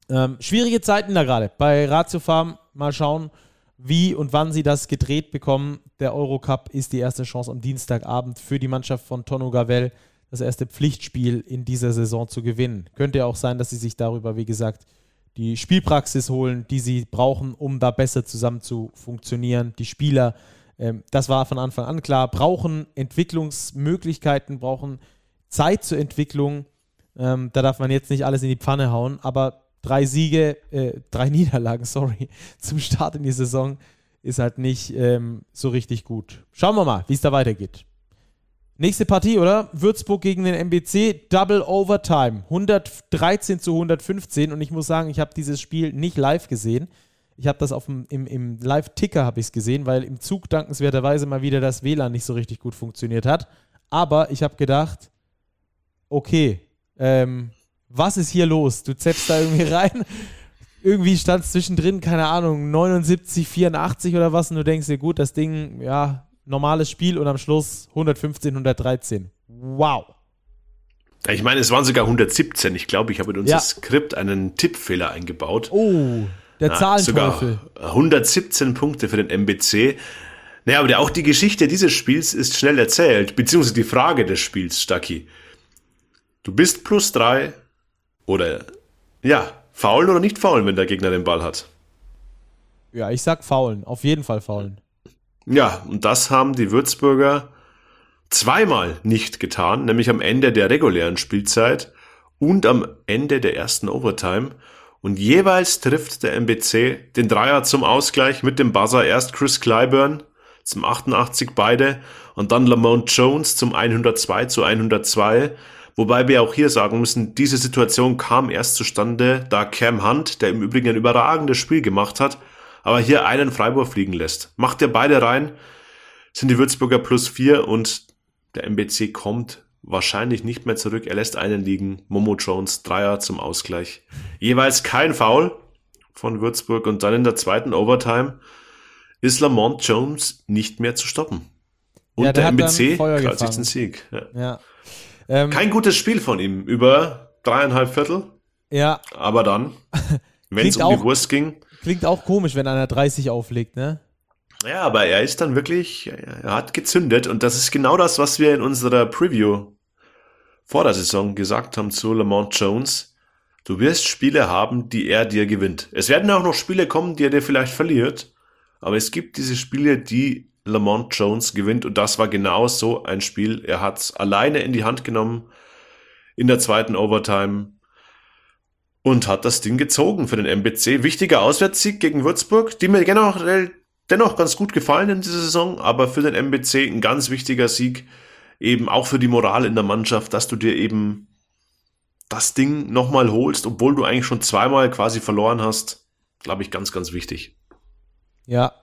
Ähm, schwierige Zeiten da gerade. Bei Ratio Farm mal schauen, wie und wann sie das gedreht bekommen. Der Eurocup ist die erste Chance am Dienstagabend für die Mannschaft von Tono Gavel, das erste Pflichtspiel in dieser Saison zu gewinnen. Könnte ja auch sein, dass sie sich darüber, wie gesagt, die Spielpraxis holen, die sie brauchen, um da besser zusammen zu funktionieren. Die Spieler, ähm, das war von Anfang an klar, brauchen Entwicklungsmöglichkeiten, brauchen Zeit zur Entwicklung. Ähm, da darf man jetzt nicht alles in die Pfanne hauen, aber drei Siege, äh, drei Niederlagen, sorry, zum Start in die Saison ist halt nicht ähm, so richtig gut. Schauen wir mal, wie es da weitergeht. Nächste Partie, oder? Würzburg gegen den MBC, Double Overtime, 113 zu 115 und ich muss sagen, ich habe dieses Spiel nicht live gesehen. Ich habe das auf dem, im, im Live-Ticker habe ich es gesehen, weil im Zug dankenswerterweise mal wieder das WLAN nicht so richtig gut funktioniert hat. Aber ich habe gedacht, okay, ähm, was ist hier los? Du zeppst da irgendwie rein. irgendwie stand es zwischendrin, keine Ahnung, 79, 84 oder was und du denkst dir, gut, das Ding, ja, normales Spiel und am Schluss 115, 113. Wow. Ich meine, es waren sogar 117. Ich glaube, ich habe in unser ja. Skript einen Tippfehler eingebaut. Oh, der Na, Zahlenteufel. Sogar 117 Punkte für den MBC. Naja, aber auch die Geschichte dieses Spiels ist schnell erzählt, beziehungsweise die Frage des Spiels, Stucky. Du bist plus drei oder, ja, faul oder nicht faul, wenn der Gegner den Ball hat? Ja, ich sag faulen. Auf jeden Fall faulen. Ja, und das haben die Würzburger zweimal nicht getan, nämlich am Ende der regulären Spielzeit und am Ende der ersten Overtime. Und jeweils trifft der MBC den Dreier zum Ausgleich mit dem Buzzer erst Chris Clyburn zum 88 beide und dann Lamont Jones zum 102 zu 102. Wobei wir auch hier sagen müssen, diese Situation kam erst zustande, da Cam Hunt, der im Übrigen ein überragendes Spiel gemacht hat, aber hier einen Freiburg fliegen lässt. Macht er beide rein, sind die Würzburger plus vier und der MBC kommt wahrscheinlich nicht mehr zurück. Er lässt einen liegen. Momo Jones, Dreier zum Ausgleich. Jeweils kein Foul von Würzburg und dann in der zweiten Overtime ist Lamont Jones nicht mehr zu stoppen. Und ja, der, der MBC krallt sich den Sieg. Ja. ja. Ähm, kein gutes Spiel von ihm über dreieinhalb Viertel. Ja. Aber dann, wenn es um auch, die Wurst ging, Klingt auch komisch, wenn einer 30 auflegt, ne? Ja, aber er ist dann wirklich, er hat gezündet und das ist genau das, was wir in unserer Preview vor der Saison gesagt haben zu Lamont Jones. Du wirst Spiele haben, die er dir gewinnt. Es werden auch noch Spiele kommen, die er dir vielleicht verliert, aber es gibt diese Spiele, die Lamont Jones gewinnt und das war genau so ein Spiel. Er hat's alleine in die Hand genommen in der zweiten Overtime und hat das Ding gezogen für den MBC. Wichtiger Auswärtssieg gegen Würzburg, die mir generell dennoch ganz gut gefallen in dieser Saison, aber für den MBC ein ganz wichtiger Sieg, eben auch für die Moral in der Mannschaft, dass du dir eben das Ding nochmal holst, obwohl du eigentlich schon zweimal quasi verloren hast, glaube ich, ganz, ganz wichtig. Ja.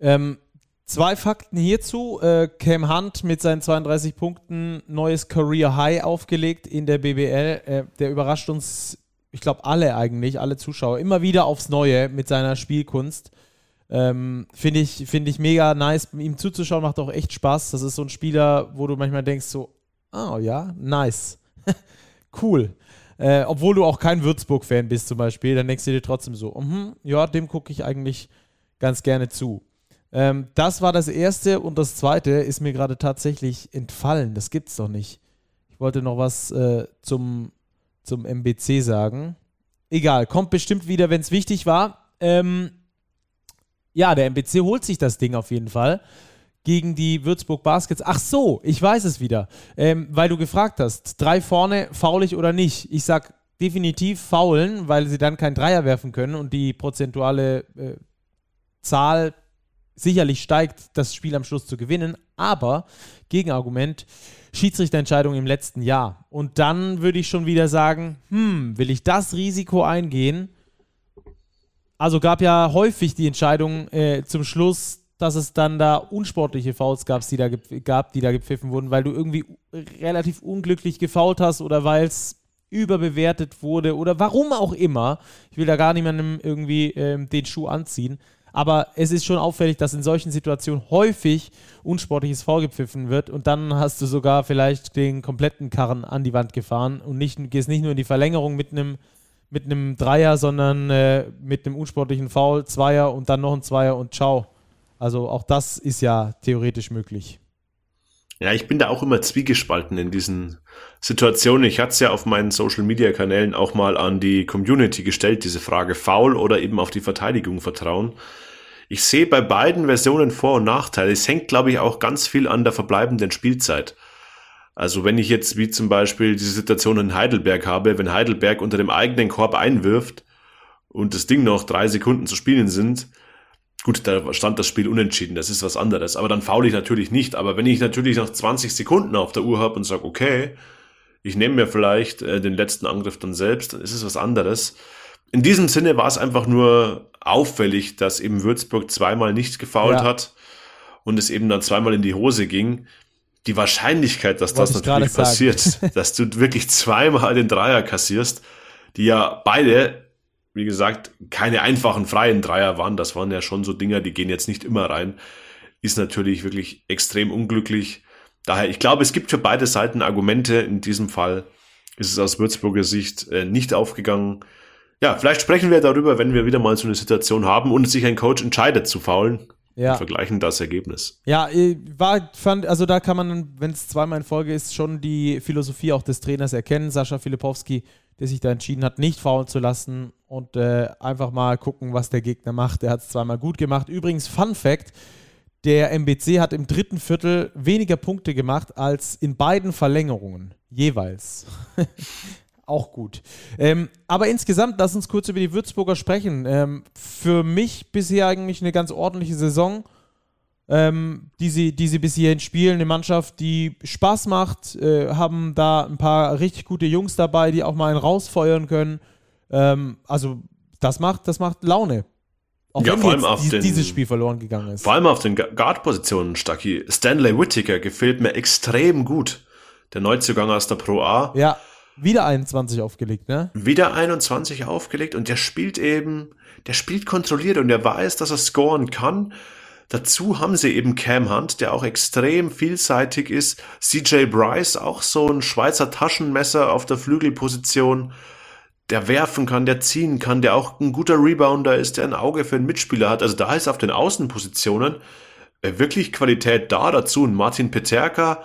Ähm, zwei Fakten hierzu. Äh, Cam Hunt mit seinen 32 Punkten neues Career High aufgelegt in der BBL. Äh, der überrascht uns ich glaube alle eigentlich, alle Zuschauer, immer wieder aufs Neue mit seiner Spielkunst. Ähm, Finde ich, find ich mega nice. Ihm zuzuschauen macht auch echt Spaß. Das ist so ein Spieler, wo du manchmal denkst, so, oh ja, nice. cool. Äh, obwohl du auch kein Würzburg-Fan bist zum Beispiel, dann denkst du dir trotzdem so, mm ja, dem gucke ich eigentlich ganz gerne zu. Ähm, das war das erste und das zweite ist mir gerade tatsächlich entfallen. Das gibt's doch nicht. Ich wollte noch was äh, zum zum MBC sagen. Egal, kommt bestimmt wieder, wenn es wichtig war. Ähm, ja, der MBC holt sich das Ding auf jeden Fall gegen die Würzburg Baskets. Ach so, ich weiß es wieder, ähm, weil du gefragt hast, drei vorne, faulig oder nicht. Ich sag definitiv faulen, weil sie dann kein Dreier werfen können und die prozentuale äh, Zahl sicherlich steigt, das Spiel am Schluss zu gewinnen. Aber Gegenargument, Schiedsrichterentscheidung im letzten Jahr. Und dann würde ich schon wieder sagen, hm, will ich das Risiko eingehen? Also gab ja häufig die Entscheidung äh, zum Schluss, dass es dann da unsportliche Fouls gab, die da, gab, die da gepfiffen wurden, weil du irgendwie relativ unglücklich gefault hast oder weil es überbewertet wurde oder warum auch immer. Ich will da gar niemandem irgendwie ähm, den Schuh anziehen. Aber es ist schon auffällig, dass in solchen Situationen häufig unsportliches Foul gepfiffen wird und dann hast du sogar vielleicht den kompletten Karren an die Wand gefahren und nicht, gehst nicht nur in die Verlängerung mit einem mit Dreier, sondern äh, mit einem unsportlichen Foul, Zweier und dann noch ein Zweier und ciao. Also auch das ist ja theoretisch möglich. Ja, ich bin da auch immer zwiegespalten in diesen Situationen. Ich hatte es ja auf meinen Social-Media-Kanälen auch mal an die Community gestellt, diese Frage, faul oder eben auf die Verteidigung vertrauen. Ich sehe bei beiden Versionen Vor- und Nachteile. Es hängt, glaube ich, auch ganz viel an der verbleibenden Spielzeit. Also wenn ich jetzt wie zum Beispiel diese Situation in Heidelberg habe, wenn Heidelberg unter dem eigenen Korb einwirft und das Ding noch drei Sekunden zu spielen sind, Gut, da stand das Spiel unentschieden, das ist was anderes. Aber dann faule ich natürlich nicht. Aber wenn ich natürlich noch 20 Sekunden auf der Uhr habe und sage, okay, ich nehme mir vielleicht äh, den letzten Angriff dann selbst, dann ist es was anderes. In diesem Sinne war es einfach nur auffällig, dass eben Würzburg zweimal nicht gefault ja. hat und es eben dann zweimal in die Hose ging. Die Wahrscheinlichkeit, dass Wollte das natürlich passiert, dass du wirklich zweimal den Dreier kassierst, die ja beide wie gesagt, keine einfachen freien Dreier waren. Das waren ja schon so Dinger, die gehen jetzt nicht immer rein. Ist natürlich wirklich extrem unglücklich. Daher, ich glaube, es gibt für beide Seiten Argumente. In diesem Fall ist es aus Würzburger Sicht äh, nicht aufgegangen. Ja, vielleicht sprechen wir darüber, wenn wir wieder mal so eine Situation haben und sich ein Coach entscheidet zu faulen. Ja. Und vergleichen das Ergebnis. Ja, war, fand, also da kann man, wenn es zweimal in Folge ist, schon die Philosophie auch des Trainers erkennen. Sascha Filipowski der sich da entschieden hat, nicht faulen zu lassen und äh, einfach mal gucken, was der Gegner macht. Der hat es zweimal gut gemacht. Übrigens, Fun Fact: Der MBC hat im dritten Viertel weniger Punkte gemacht als in beiden Verlängerungen jeweils. Auch gut. Ähm, aber insgesamt, lass uns kurz über die Würzburger sprechen. Ähm, für mich bisher eigentlich eine ganz ordentliche Saison ähm, die, sie, die sie bis hierhin spielen. Eine Mannschaft, die Spaß macht, äh, haben da ein paar richtig gute Jungs dabei, die auch mal einen rausfeuern können. Ähm, also das macht, das macht Laune. Auch ja, vor allem auf die, den, dieses Spiel verloren gegangen ist. Vor allem auf den Guard-Positionen, Stucky. Stanley Whittaker gefällt mir extrem gut. Der Neuzugang aus der Pro A. Ja, wieder 21 aufgelegt, ne? Wieder 21 aufgelegt und der spielt eben, der spielt kontrolliert und der weiß, dass er scoren kann. Dazu haben sie eben Cam Hunt, der auch extrem vielseitig ist. CJ Bryce, auch so ein Schweizer Taschenmesser auf der Flügelposition, der werfen kann, der ziehen kann, der auch ein guter Rebounder ist, der ein Auge für einen Mitspieler hat. Also da ist auf den Außenpositionen äh, wirklich Qualität da dazu. Und Martin Peterka,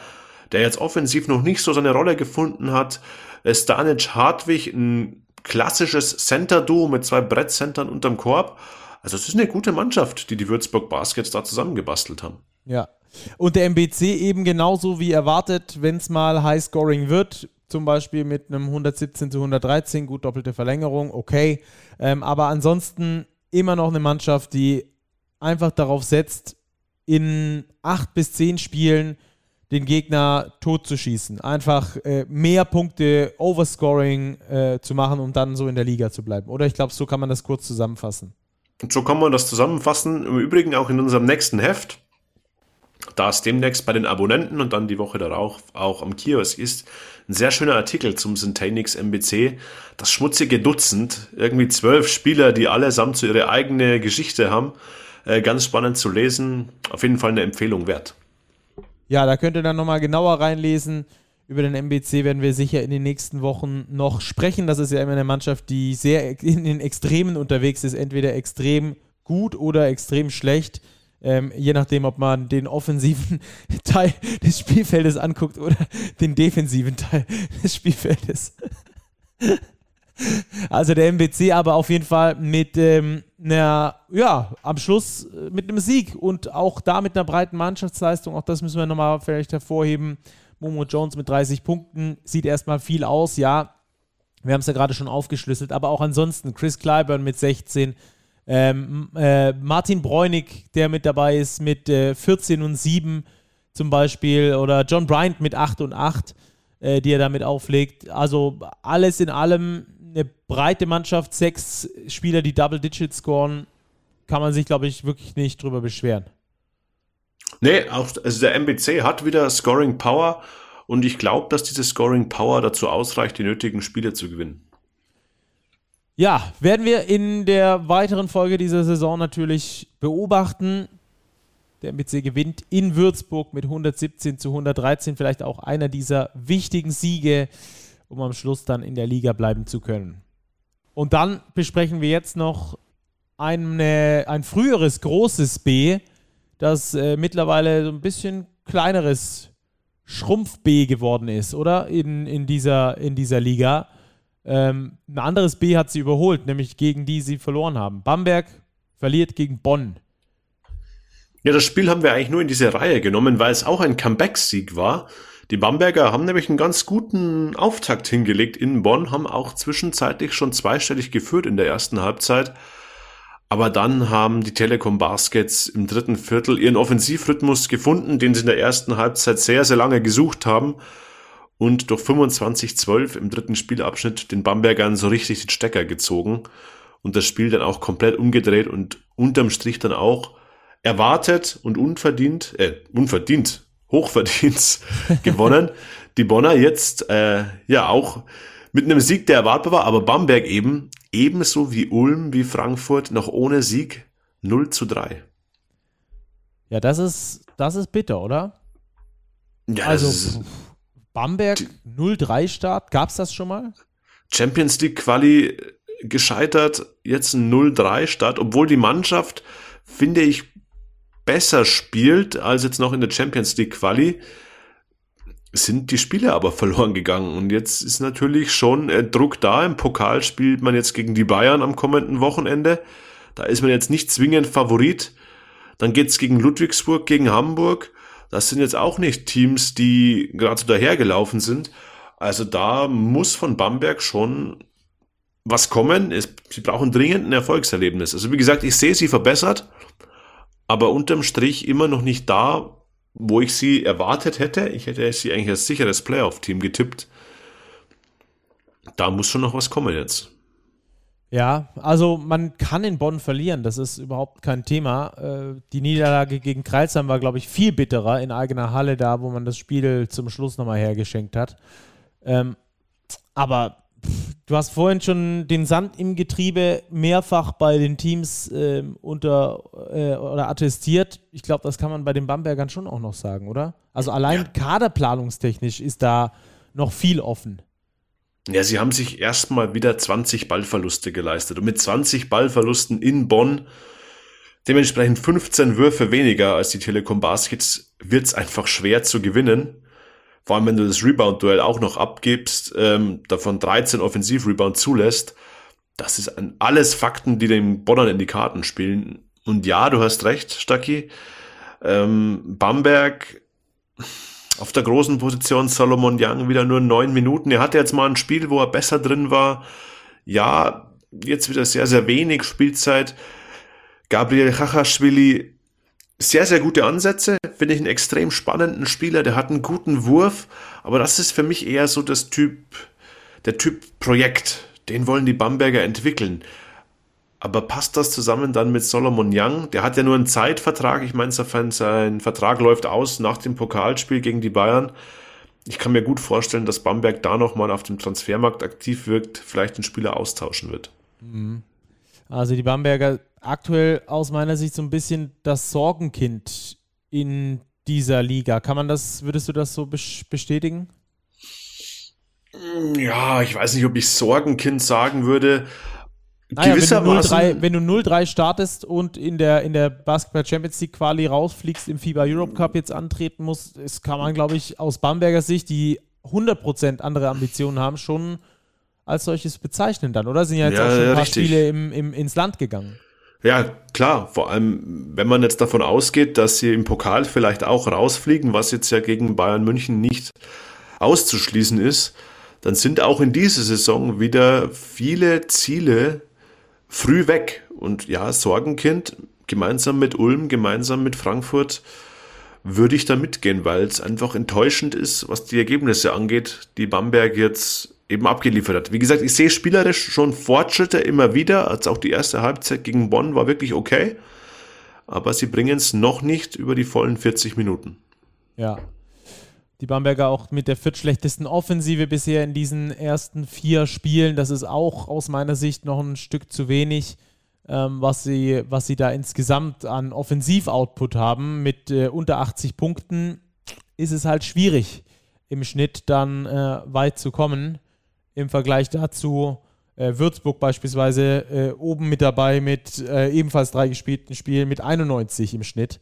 der jetzt offensiv noch nicht so seine Rolle gefunden hat. Stanic Hartwig, ein klassisches Center-Duo mit zwei Brettcentern unterm Korb. Also es ist eine gute Mannschaft, die die Würzburg Baskets da zusammengebastelt haben. Ja. Und der MBC eben genauso wie erwartet, wenn es mal High-Scoring wird, zum Beispiel mit einem 117 zu 113, gut doppelte Verlängerung, okay. Ähm, aber ansonsten immer noch eine Mannschaft, die einfach darauf setzt, in acht bis zehn Spielen den Gegner totzuschießen. Einfach äh, mehr Punkte, Overscoring äh, zu machen, um dann so in der Liga zu bleiben. Oder ich glaube, so kann man das kurz zusammenfassen. Und so kann man das zusammenfassen. Im Übrigen auch in unserem nächsten Heft, da es demnächst bei den Abonnenten und dann die Woche darauf auch am Kiosk ist, ein sehr schöner Artikel zum Syntanix MBC. Das schmutzige Dutzend, irgendwie zwölf Spieler, die allesamt so ihre eigene Geschichte haben. Äh, ganz spannend zu lesen. Auf jeden Fall eine Empfehlung wert. Ja, da könnt ihr dann nochmal genauer reinlesen. Über den MBC werden wir sicher in den nächsten Wochen noch sprechen. Das ist ja immer eine Mannschaft, die sehr in den Extremen unterwegs ist, entweder extrem gut oder extrem schlecht. Ähm, je nachdem, ob man den offensiven Teil des Spielfeldes anguckt oder den defensiven Teil des Spielfeldes. Also der MBC aber auf jeden Fall mit ähm, einer, ja, am Schluss äh, mit einem Sieg und auch da mit einer breiten Mannschaftsleistung. Auch das müssen wir nochmal vielleicht hervorheben. Momo Jones mit 30 Punkten sieht erstmal viel aus, ja. Wir haben es ja gerade schon aufgeschlüsselt, aber auch ansonsten Chris Clyburn mit 16, ähm, äh, Martin Bräunig, der mit dabei ist, mit äh, 14 und 7 zum Beispiel, oder John Bryant mit 8 und 8, äh, die er damit auflegt. Also alles in allem eine breite Mannschaft, sechs Spieler, die Double Digit scoren, kann man sich, glaube ich, wirklich nicht drüber beschweren. Nee, auch, also der MBC hat wieder Scoring Power und ich glaube, dass diese Scoring Power dazu ausreicht, die nötigen Spiele zu gewinnen. Ja, werden wir in der weiteren Folge dieser Saison natürlich beobachten. Der MBC gewinnt in Würzburg mit 117 zu 113, vielleicht auch einer dieser wichtigen Siege, um am Schluss dann in der Liga bleiben zu können. Und dann besprechen wir jetzt noch eine, ein früheres großes B, das äh, mittlerweile so ein bisschen kleineres Schrumpf-B geworden ist, oder? In, in, dieser, in dieser Liga. Ähm, ein anderes B hat sie überholt, nämlich gegen die sie verloren haben. Bamberg verliert gegen Bonn. Ja, das Spiel haben wir eigentlich nur in diese Reihe genommen, weil es auch ein Comeback-Sieg war. Die Bamberger haben nämlich einen ganz guten Auftakt hingelegt in Bonn, haben auch zwischenzeitlich schon zweistellig geführt in der ersten Halbzeit. Aber dann haben die Telekom Baskets im dritten Viertel ihren Offensivrhythmus gefunden, den sie in der ersten Halbzeit sehr, sehr lange gesucht haben und durch 25-12 im dritten Spielabschnitt den Bambergern so richtig den Stecker gezogen und das Spiel dann auch komplett umgedreht und unterm Strich dann auch erwartet und unverdient, äh, unverdient, hochverdient gewonnen. Die Bonner jetzt äh, ja auch mit einem Sieg, der erwartbar war, aber Bamberg eben ebenso wie Ulm, wie Frankfurt, noch ohne Sieg 0 zu 3. Ja, das ist, das ist bitter, oder? Ja, also Bamberg 0-3 Start, gab es das schon mal? Champions League Quali gescheitert, jetzt ein 0-3 Start, obwohl die Mannschaft, finde ich, besser spielt als jetzt noch in der Champions League Quali sind die Spiele aber verloren gegangen. Und jetzt ist natürlich schon äh, Druck da. Im Pokal spielt man jetzt gegen die Bayern am kommenden Wochenende. Da ist man jetzt nicht zwingend Favorit. Dann geht's gegen Ludwigsburg, gegen Hamburg. Das sind jetzt auch nicht Teams, die gerade so dahergelaufen sind. Also da muss von Bamberg schon was kommen. Es, sie brauchen dringend ein Erfolgserlebnis. Also wie gesagt, ich sehe sie verbessert, aber unterm Strich immer noch nicht da, wo ich sie erwartet hätte. Ich hätte sie eigentlich als sicheres Playoff-Team getippt. Da muss schon noch was kommen jetzt. Ja, also man kann in Bonn verlieren, das ist überhaupt kein Thema. Äh, die Niederlage gegen Kreilsheim war, glaube ich, viel bitterer in eigener Halle da, wo man das Spiel zum Schluss nochmal hergeschenkt hat. Ähm, aber du hast vorhin schon den Sand im Getriebe mehrfach bei den Teams äh, unter äh, oder attestiert. Ich glaube, das kann man bei den Bambergern schon auch noch sagen, oder? Also allein ja. kaderplanungstechnisch ist da noch viel offen. Ja, sie haben sich erstmal wieder 20 Ballverluste geleistet und mit 20 Ballverlusten in Bonn dementsprechend 15 Würfe weniger als die Telekom Baskets wird es einfach schwer zu gewinnen. Vor allem, wenn du das Rebound-Duell auch noch abgibst, ähm, davon 13 Offensiv-Rebound zulässt, das ist alles Fakten, die den Bonnern in die Karten spielen. Und ja, du hast recht, Stacki. Ähm, Bamberg auf der großen Position, Solomon Young wieder nur neun Minuten. Er hatte jetzt mal ein Spiel, wo er besser drin war. Ja, jetzt wieder sehr, sehr wenig Spielzeit. Gabriel Chachashvili sehr, sehr gute Ansätze. Finde ich einen extrem spannenden Spieler. Der hat einen guten Wurf. Aber das ist für mich eher so das Typ, der Typ Projekt. Den wollen die Bamberger entwickeln. Aber passt das zusammen dann mit Solomon Young? Der hat ja nur einen Zeitvertrag. Ich meine, sein Vertrag läuft aus nach dem Pokalspiel gegen die Bayern. Ich kann mir gut vorstellen, dass Bamberg da nochmal auf dem Transfermarkt aktiv wirkt, vielleicht den Spieler austauschen wird. Mhm. Also die Bamberger aktuell aus meiner Sicht so ein bisschen das Sorgenkind in dieser Liga. Kann man das, würdest du das so bestätigen? Ja, ich weiß nicht, ob ich Sorgenkind sagen würde. Naja, wenn du 0-3 startest und in der, in der Basketball Champions League Quali rausfliegst, im FIBA Europe Cup jetzt antreten musst, das kann man, glaube ich, aus Bamberger Sicht, die 100% andere Ambitionen haben, schon als solches bezeichnen dann, oder? Sind ja jetzt ja, auch schon ein paar richtig. Spiele im, im, ins Land gegangen. Ja, klar. Vor allem, wenn man jetzt davon ausgeht, dass sie im Pokal vielleicht auch rausfliegen, was jetzt ja gegen Bayern München nicht auszuschließen ist, dann sind auch in dieser Saison wieder viele Ziele früh weg. Und ja, Sorgenkind, gemeinsam mit Ulm, gemeinsam mit Frankfurt, würde ich da mitgehen, weil es einfach enttäuschend ist, was die Ergebnisse angeht, die Bamberg jetzt eben abgeliefert hat. Wie gesagt, ich sehe spielerisch schon Fortschritte immer wieder, als auch die erste Halbzeit gegen Bonn war wirklich okay, aber sie bringen es noch nicht über die vollen 40 Minuten. Ja. Die Bamberger auch mit der viertschlechtesten Offensive bisher in diesen ersten vier Spielen. Das ist auch aus meiner Sicht noch ein Stück zu wenig, ähm, was, sie, was sie da insgesamt an Offensiv-Output haben. Mit äh, unter 80 Punkten ist es halt schwierig, im Schnitt dann äh, weit zu kommen im Vergleich dazu äh, Würzburg beispielsweise äh, oben mit dabei mit äh, ebenfalls drei gespielten Spielen mit 91 im Schnitt.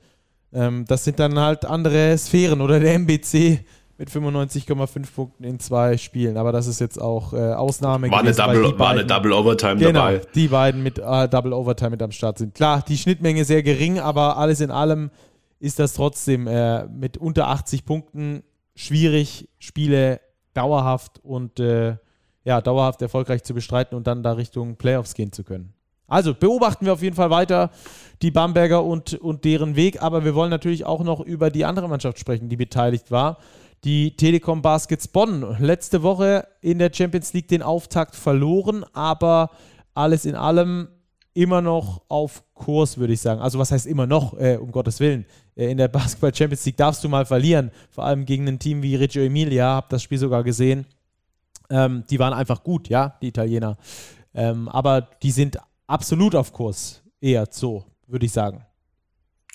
Ähm, das sind dann halt andere Sphären oder der MBC mit 95,5 Punkten in zwei Spielen. Aber das ist jetzt auch äh, Ausnahme. War, gewesen, eine Double, war beiden, eine Double Overtime genau, dabei. Die beiden mit äh, Double Overtime mit am Start sind. Klar, die Schnittmenge sehr gering, aber alles in allem ist das trotzdem äh, mit unter 80 Punkten schwierig, Spiele dauerhaft und äh, ja, dauerhaft erfolgreich zu bestreiten und dann da Richtung Playoffs gehen zu können. Also beobachten wir auf jeden Fall weiter die Bamberger und, und deren Weg, aber wir wollen natürlich auch noch über die andere Mannschaft sprechen, die beteiligt war. Die Telekom Baskets Bonn. Letzte Woche in der Champions League den Auftakt verloren, aber alles in allem immer noch auf Kurs, würde ich sagen. Also was heißt immer noch, äh, um Gottes Willen. Äh, in der Basketball Champions League darfst du mal verlieren, vor allem gegen ein Team wie Reggio Emilia, habe das Spiel sogar gesehen. Ähm, die waren einfach gut, ja, die Italiener. Ähm, aber die sind absolut auf Kurs, eher so, würde ich sagen.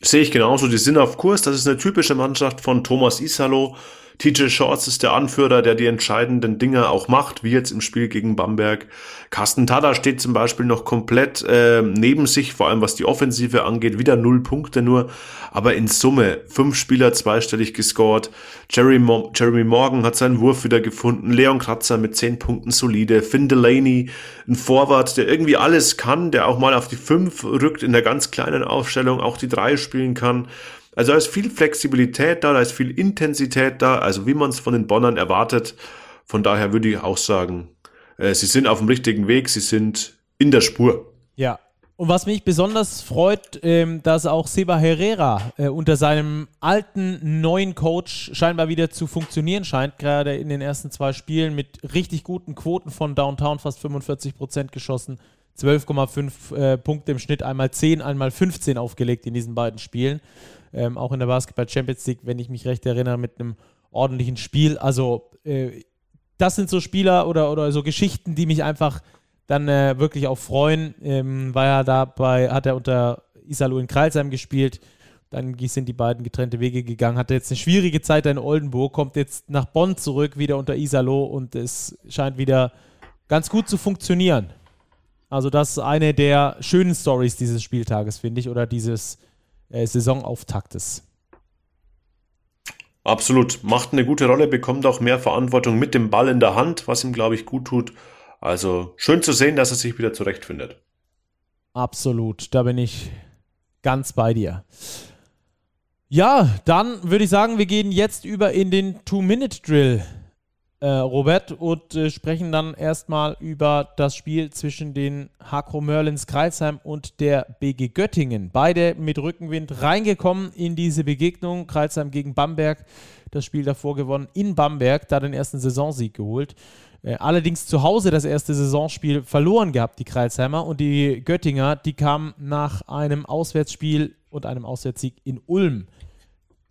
Sehe ich genauso, die sind auf Kurs. Das ist eine typische Mannschaft von Thomas Isalo. TJ Shorts ist der Anführer, der die entscheidenden Dinge auch macht, wie jetzt im Spiel gegen Bamberg. Carsten Tada steht zum Beispiel noch komplett äh, neben sich, vor allem was die Offensive angeht, wieder null Punkte nur, aber in Summe fünf Spieler zweistellig gescored. Jerry Mo Jeremy Morgan hat seinen Wurf wieder gefunden, Leon Kratzer mit zehn Punkten solide, Finn Delaney, ein Vorwart, der irgendwie alles kann, der auch mal auf die fünf rückt in der ganz kleinen Aufstellung, auch die drei spielen kann. Also da ist viel Flexibilität da, da ist viel Intensität da, also wie man es von den Bonnern erwartet. Von daher würde ich auch sagen, äh, sie sind auf dem richtigen Weg, sie sind in der Spur. Ja. Und was mich besonders freut, ähm, dass auch Seba Herrera äh, unter seinem alten neuen Coach scheinbar wieder zu funktionieren scheint, gerade in den ersten zwei Spielen mit richtig guten Quoten von Downtown, fast 45 Prozent geschossen, 12,5 äh, Punkte im Schnitt, einmal 10, einmal 15 aufgelegt in diesen beiden Spielen ähm, auch in der Basketball Champions League, wenn ich mich recht erinnere, mit einem ordentlichen Spiel. Also äh, das sind so Spieler oder, oder so Geschichten, die mich einfach dann äh, wirklich auch freuen. Ähm, war ja dabei, hat er unter Isalu in Kreilsheim gespielt. Dann sind die beiden getrennte Wege gegangen. Hatte jetzt eine schwierige Zeit in Oldenburg, kommt jetzt nach Bonn zurück, wieder unter Isalo und es scheint wieder ganz gut zu funktionieren. Also, das ist eine der schönen Stories dieses Spieltages, finde ich, oder dieses, äh, Saisonauftaktes. Absolut. Macht eine gute Rolle, bekommt auch mehr Verantwortung mit dem Ball in der Hand, was ihm, glaube ich, gut tut. Also schön zu sehen, dass er sich wieder zurechtfindet. Absolut. Da bin ich ganz bei dir. Ja, dann würde ich sagen, wir gehen jetzt über in den Two-Minute-Drill äh, Robert, und äh, sprechen dann erstmal über das Spiel zwischen den Hakro Merlins Kreisheim und der BG Göttingen. Beide mit Rückenwind reingekommen in diese Begegnung. Kreisheim gegen Bamberg, das Spiel davor gewonnen in Bamberg, da den ersten Saisonsieg geholt. Äh, allerdings zu Hause das erste Saisonspiel verloren gehabt, die Kreisheimer. Und die Göttinger, die kamen nach einem Auswärtsspiel und einem Auswärtssieg in Ulm.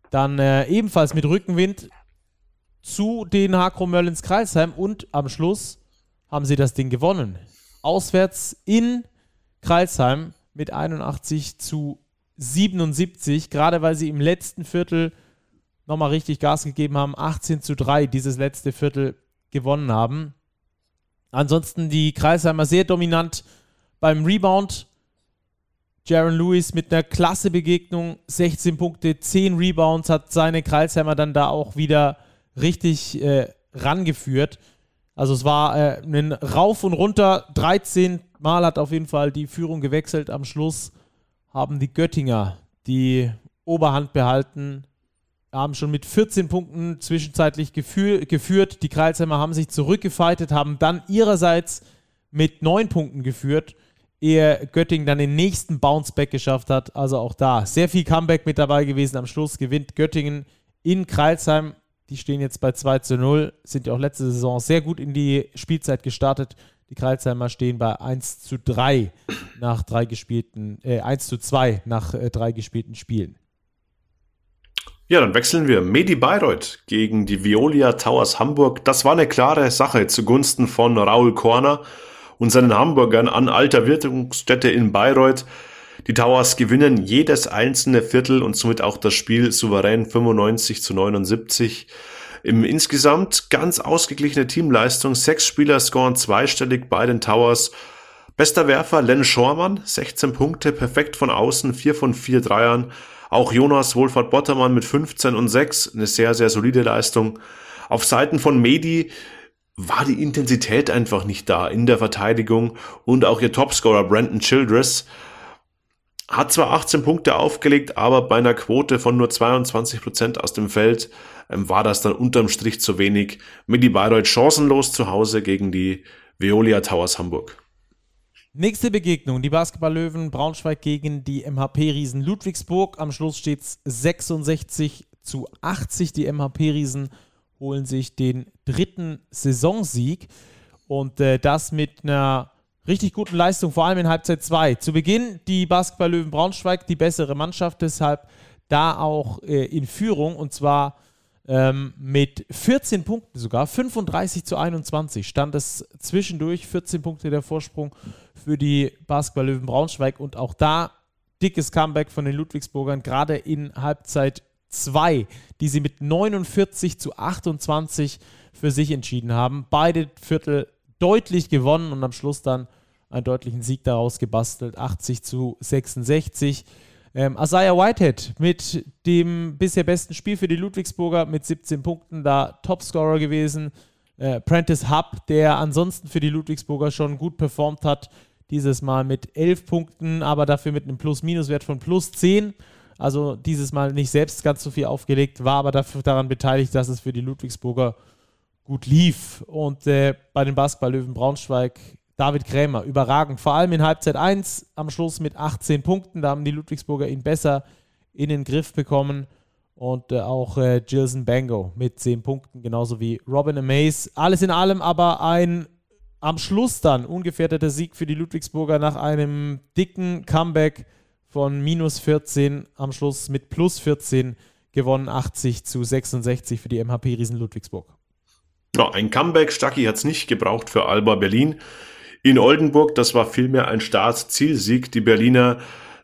Dann äh, ebenfalls mit Rückenwind zu den Hakro Merlins Kreisheim und am Schluss haben sie das Ding gewonnen. Auswärts in Kreisheim mit 81 zu 77, gerade weil sie im letzten Viertel nochmal richtig Gas gegeben haben, 18 zu 3 dieses letzte Viertel gewonnen haben. Ansonsten die Kreisheimer sehr dominant beim Rebound. Jaron Lewis mit einer klasse Begegnung, 16 Punkte, 10 Rebounds, hat seine Kreisheimer dann da auch wieder richtig äh, rangeführt. Also es war äh, ein Rauf und Runter. 13 Mal hat auf jeden Fall die Führung gewechselt. Am Schluss haben die Göttinger die Oberhand behalten, haben schon mit 14 Punkten zwischenzeitlich geführ geführt. Die Kreilsheimer haben sich zurückgefeitet, haben dann ihrerseits mit 9 Punkten geführt, ehe Göttingen dann den nächsten Bounceback geschafft hat. Also auch da sehr viel Comeback mit dabei gewesen. Am Schluss gewinnt Göttingen in Kreilsheim die stehen jetzt bei 2 zu 0, sind ja auch letzte Saison sehr gut in die Spielzeit gestartet. Die Kreilsheimer stehen bei 1 zu 3 nach drei gespielten, äh, 1 zu 2 nach äh, drei gespielten Spielen. Ja, dann wechseln wir. Medi Bayreuth gegen die Violia Towers Hamburg. Das war eine klare Sache zugunsten von Raul Korner und seinen Hamburgern an alter Wirkungsstätte in Bayreuth. Die Towers gewinnen jedes einzelne Viertel und somit auch das Spiel souverän 95 zu 79. Im insgesamt ganz ausgeglichene Teamleistung. Sechs Spieler scoren zweistellig bei den Towers. Bester Werfer Len Schormann, 16 Punkte, perfekt von außen, 4 von 4 Dreiern. Auch Jonas Wohlfahrt Bottermann mit 15 und 6, eine sehr, sehr solide Leistung. Auf Seiten von Medi war die Intensität einfach nicht da in der Verteidigung und auch ihr Topscorer Brandon Childress hat zwar 18 Punkte aufgelegt, aber bei einer Quote von nur 22 Prozent aus dem Feld ähm, war das dann unterm Strich zu wenig. Midi Bayreuth chancenlos zu Hause gegen die Veolia Towers Hamburg. Nächste Begegnung, die Basketball-Löwen Braunschweig gegen die MHP-Riesen Ludwigsburg. Am Schluss steht es 66 zu 80. Die MHP-Riesen holen sich den dritten Saisonsieg und äh, das mit einer richtig guten Leistung, vor allem in Halbzeit 2. Zu Beginn die Basketball-Löwen Braunschweig, die bessere Mannschaft, deshalb da auch äh, in Führung und zwar ähm, mit 14 Punkten sogar, 35 zu 21 stand es zwischendurch, 14 Punkte der Vorsprung für die Basketball-Löwen Braunschweig und auch da dickes Comeback von den Ludwigsburgern, gerade in Halbzeit 2, die sie mit 49 zu 28 für sich entschieden haben. Beide Viertel deutlich gewonnen und am Schluss dann einen deutlichen Sieg daraus gebastelt, 80 zu 66. Ähm, Isaiah Whitehead mit dem bisher besten Spiel für die Ludwigsburger mit 17 Punkten, da Topscorer gewesen. Äh, Prentice Hub, der ansonsten für die Ludwigsburger schon gut performt hat, dieses Mal mit 11 Punkten, aber dafür mit einem Plus-Minus-Wert von plus 10. Also dieses Mal nicht selbst ganz so viel aufgelegt, war aber dafür daran beteiligt, dass es für die Ludwigsburger gut lief. Und äh, bei den Basketball-Löwen Braunschweig David Krämer, überragend. Vor allem in Halbzeit 1 am Schluss mit 18 Punkten. Da haben die Ludwigsburger ihn besser in den Griff bekommen. Und äh, auch äh, Gilson Bango mit 10 Punkten, genauso wie Robin Amaze. Alles in allem aber ein am Schluss dann ungefährdeter Sieg für die Ludwigsburger nach einem dicken Comeback von minus 14 am Schluss mit plus 14 gewonnen, 80 zu 66 für die MHP Riesen Ludwigsburg. Ja, ein Comeback, Stucky hat es nicht gebraucht für Alba Berlin in Oldenburg. Das war vielmehr ein Start-Zielsieg. Die Berliner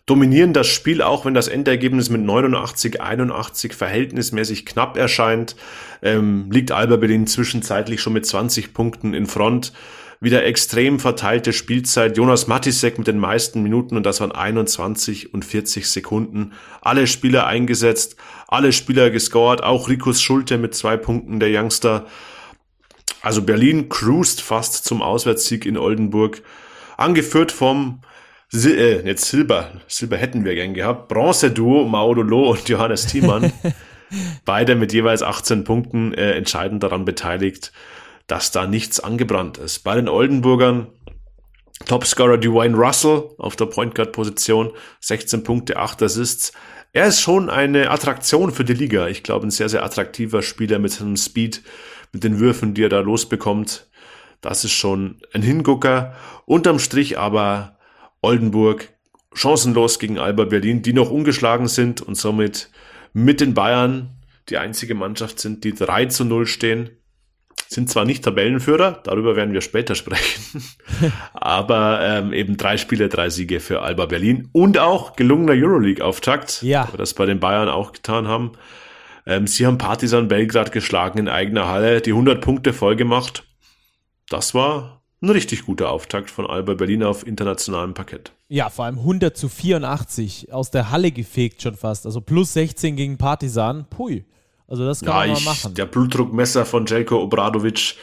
dominieren das Spiel, auch wenn das Endergebnis mit 89, 81 verhältnismäßig knapp erscheint. Ähm, liegt Alba Berlin zwischenzeitlich schon mit 20 Punkten in Front. Wieder extrem verteilte Spielzeit. Jonas Matisek mit den meisten Minuten und das waren 21 und 40 Sekunden. Alle Spieler eingesetzt, alle Spieler gescored, auch Rikus Schulte mit zwei Punkten, der Youngster. Also Berlin cruised fast zum Auswärtssieg in Oldenburg, angeführt vom Sil äh, jetzt Silber, Silber hätten wir gern gehabt, Bronze-Duo Maudolo und Johannes Thiemann. Beide mit jeweils 18 Punkten äh, entscheidend daran beteiligt, dass da nichts angebrannt ist. Bei den Oldenburgern Topscorer Dwayne Russell auf der Point Guard Position, 16 Punkte, 8 Assists. Er ist schon eine Attraktion für die Liga. Ich glaube, ein sehr, sehr attraktiver Spieler mit seinem Speed, mit den Würfen, die er da losbekommt. Das ist schon ein Hingucker. Unterm Strich aber Oldenburg chancenlos gegen Alba Berlin, die noch ungeschlagen sind und somit mit den Bayern die einzige Mannschaft sind, die 3 zu 0 stehen. Sind zwar nicht Tabellenführer, darüber werden wir später sprechen, aber ähm, eben drei Spiele, drei Siege für Alba Berlin und auch gelungener Euroleague-Auftakt, ja. wir das bei den Bayern auch getan haben. Ähm, sie haben Partisan Belgrad geschlagen in eigener Halle, die 100 Punkte voll gemacht. Das war ein richtig guter Auftakt von Alba Berlin auf internationalem Parkett. Ja, vor allem 100 zu 84 aus der Halle gefegt schon fast. Also plus 16 gegen Partisan. Pui. Also das kann ja, man mal machen. Der Blutdruckmesser von Jelko Obradovic.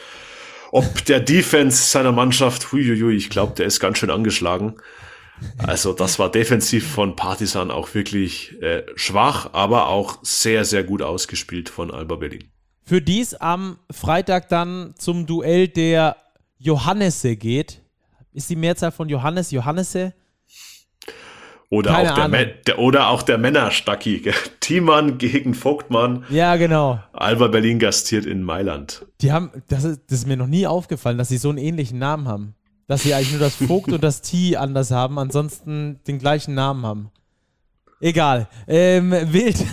Ob der Defense seiner Mannschaft, huiuiui, ich glaube, der ist ganz schön angeschlagen. Also das war defensiv von Partisan auch wirklich äh, schwach, aber auch sehr, sehr gut ausgespielt von Alba Berlin. Für dies am Freitag dann zum Duell der Johannese geht. Ist die Mehrzahl von Johannes Johannese? Oder auch der, der, oder auch der Männerstacki. Thiemann gegen Vogtmann. Ja, genau. Alba Berlin gastiert in Mailand. Die haben, das ist, das ist mir noch nie aufgefallen, dass sie so einen ähnlichen Namen haben dass sie eigentlich nur das Vogt und das T anders haben, ansonsten den gleichen Namen haben. Egal. Ähm, wild.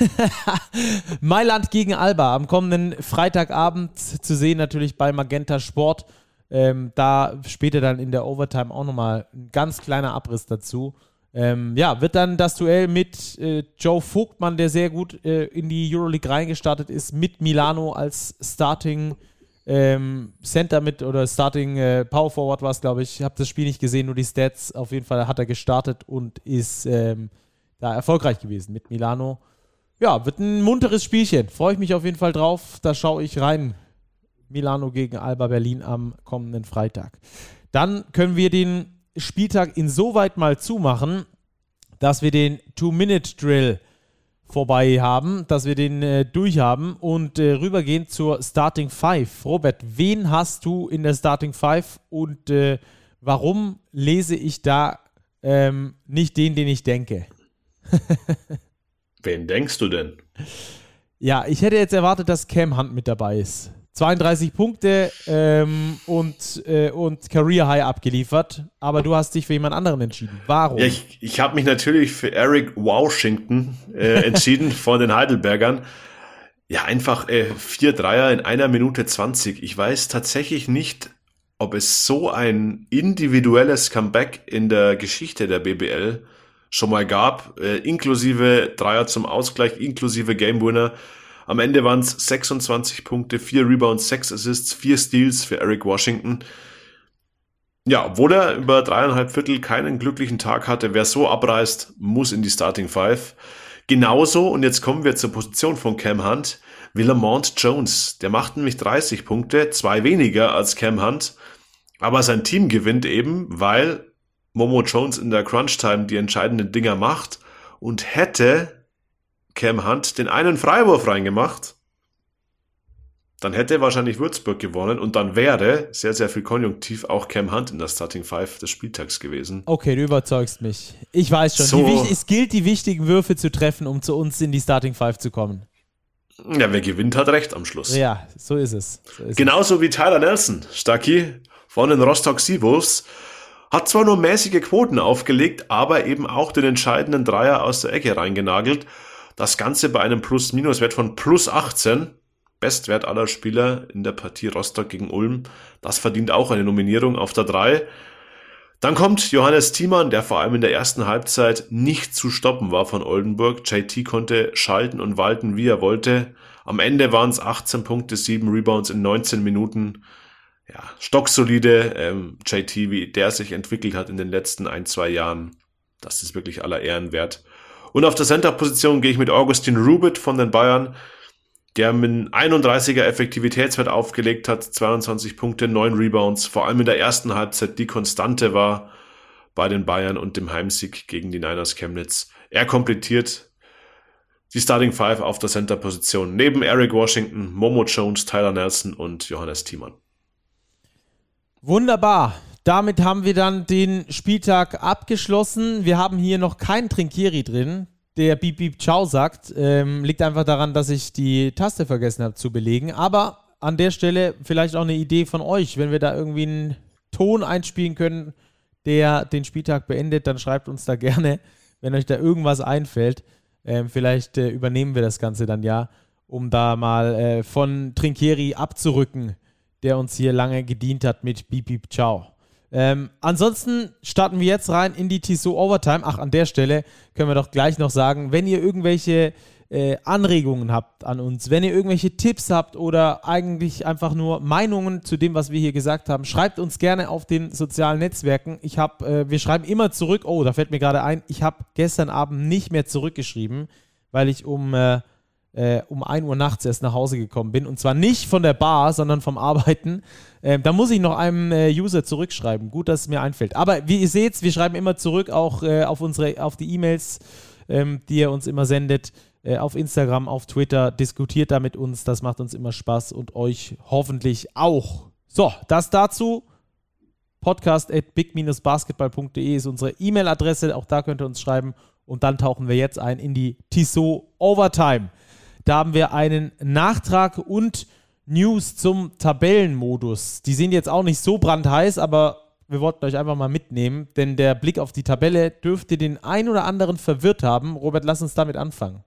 Mailand gegen Alba am kommenden Freitagabend zu sehen, natürlich bei Magenta Sport. Ähm, da später dann in der Overtime auch nochmal ein ganz kleiner Abriss dazu. Ähm, ja, wird dann das Duell mit äh, Joe Vogtmann, der sehr gut äh, in die Euroleague reingestartet ist, mit Milano als Starting ähm, Center mit oder Starting äh, Power Forward war es, glaube ich. Ich habe das Spiel nicht gesehen, nur die Stats. Auf jeden Fall hat er gestartet und ist ähm, da erfolgreich gewesen mit Milano. Ja, wird ein munteres Spielchen. Freue ich mich auf jeden Fall drauf. Da schaue ich rein. Milano gegen Alba Berlin am kommenden Freitag. Dann können wir den Spieltag insoweit mal zumachen, dass wir den Two-Minute-Drill vorbei haben, dass wir den äh, durchhaben und äh, rübergehen zur Starting Five. Robert, wen hast du in der Starting Five und äh, warum lese ich da ähm, nicht den, den ich denke? Wen denkst du denn? Ja, ich hätte jetzt erwartet, dass Cam Hunt mit dabei ist. 32 Punkte ähm, und, äh, und Career High abgeliefert, aber du hast dich für jemand anderen entschieden. Warum? Ja, ich ich habe mich natürlich für Eric Washington äh, entschieden von den Heidelbergern. Ja, einfach äh, vier Dreier in einer Minute 20. Ich weiß tatsächlich nicht, ob es so ein individuelles Comeback in der Geschichte der BBL schon mal gab, äh, inklusive Dreier zum Ausgleich, inklusive Game Winner. Am Ende waren es 26 Punkte, 4 Rebounds, 6 Assists, 4 Steals für Eric Washington. Ja, obwohl er über dreieinhalb Viertel keinen glücklichen Tag hatte, wer so abreißt, muss in die Starting Five. Genauso, und jetzt kommen wir zur Position von Cam Hunt, wie Lamont Jones. Der macht nämlich 30 Punkte, zwei weniger als Cam Hunt. Aber sein Team gewinnt eben, weil Momo Jones in der Crunch Time die entscheidenden Dinger macht und hätte Cam Hunt den einen Freiwurf reingemacht, dann hätte wahrscheinlich Würzburg gewonnen und dann wäre sehr, sehr viel Konjunktiv auch Cam Hunt in der Starting Five des Spieltags gewesen. Okay, du überzeugst mich. Ich weiß schon. So. es gilt, die wichtigen Würfe zu treffen, um zu uns in die Starting Five zu kommen. Ja, wer gewinnt, hat recht am Schluss. Ja, so ist es. So ist Genauso es. wie Tyler Nelson, Stucky von den Rostock Seawolves. Hat zwar nur mäßige Quoten aufgelegt, aber eben auch den entscheidenden Dreier aus der Ecke reingenagelt. Das Ganze bei einem Plus-Minus-Wert von plus 18. Bestwert aller Spieler in der Partie Rostock gegen Ulm. Das verdient auch eine Nominierung auf der 3. Dann kommt Johannes Thiemann, der vor allem in der ersten Halbzeit nicht zu stoppen war von Oldenburg. JT konnte schalten und walten, wie er wollte. Am Ende waren es 18 Punkte, 7 Rebounds in 19 Minuten. Ja, stocksolide ähm, JT, wie der sich entwickelt hat in den letzten ein, zwei Jahren. Das ist wirklich aller Ehren wert. Und auf der Center-Position gehe ich mit Augustin Rubit von den Bayern, der einen 31er Effektivitätswert aufgelegt hat, 22 Punkte, 9 Rebounds, vor allem in der ersten Halbzeit die Konstante war bei den Bayern und dem Heimsieg gegen die Niners Chemnitz. Er komplettiert die Starting Five auf der Center-Position neben Eric Washington, Momo Jones, Tyler Nelson und Johannes Thiemann. Wunderbar. Damit haben wir dann den Spieltag abgeschlossen. Wir haben hier noch keinen Trinkieri drin, der Beep Beep Ciao sagt. Ähm, liegt einfach daran, dass ich die Taste vergessen habe zu belegen. Aber an der Stelle vielleicht auch eine Idee von euch, wenn wir da irgendwie einen Ton einspielen können, der den Spieltag beendet, dann schreibt uns da gerne, wenn euch da irgendwas einfällt. Ähm, vielleicht äh, übernehmen wir das Ganze dann ja, um da mal äh, von Trinkieri abzurücken, der uns hier lange gedient hat mit Beep Beep Ciao. Ähm, ansonsten starten wir jetzt rein in die Tissot Overtime. Ach, an der Stelle können wir doch gleich noch sagen, wenn ihr irgendwelche äh, Anregungen habt an uns, wenn ihr irgendwelche Tipps habt oder eigentlich einfach nur Meinungen zu dem, was wir hier gesagt haben, schreibt uns gerne auf den sozialen Netzwerken. Ich habe, äh, wir schreiben immer zurück. Oh, da fällt mir gerade ein, ich habe gestern Abend nicht mehr zurückgeschrieben, weil ich um äh, äh, um 1 Uhr nachts erst nach Hause gekommen bin. Und zwar nicht von der Bar, sondern vom Arbeiten. Äh, da muss ich noch einem äh, User zurückschreiben. Gut, dass es mir einfällt. Aber wie ihr seht, wir schreiben immer zurück, auch äh, auf, unsere, auf die E-Mails, ähm, die ihr uns immer sendet. Äh, auf Instagram, auf Twitter. Diskutiert da mit uns. Das macht uns immer Spaß und euch hoffentlich auch. So, das dazu. Podcast at big-basketball.de ist unsere E-Mail-Adresse. Auch da könnt ihr uns schreiben. Und dann tauchen wir jetzt ein in die Tissot Overtime. Da haben wir einen Nachtrag und News zum Tabellenmodus. Die sind jetzt auch nicht so brandheiß, aber wir wollten euch einfach mal mitnehmen, denn der Blick auf die Tabelle dürfte den ein oder anderen verwirrt haben. Robert, lass uns damit anfangen.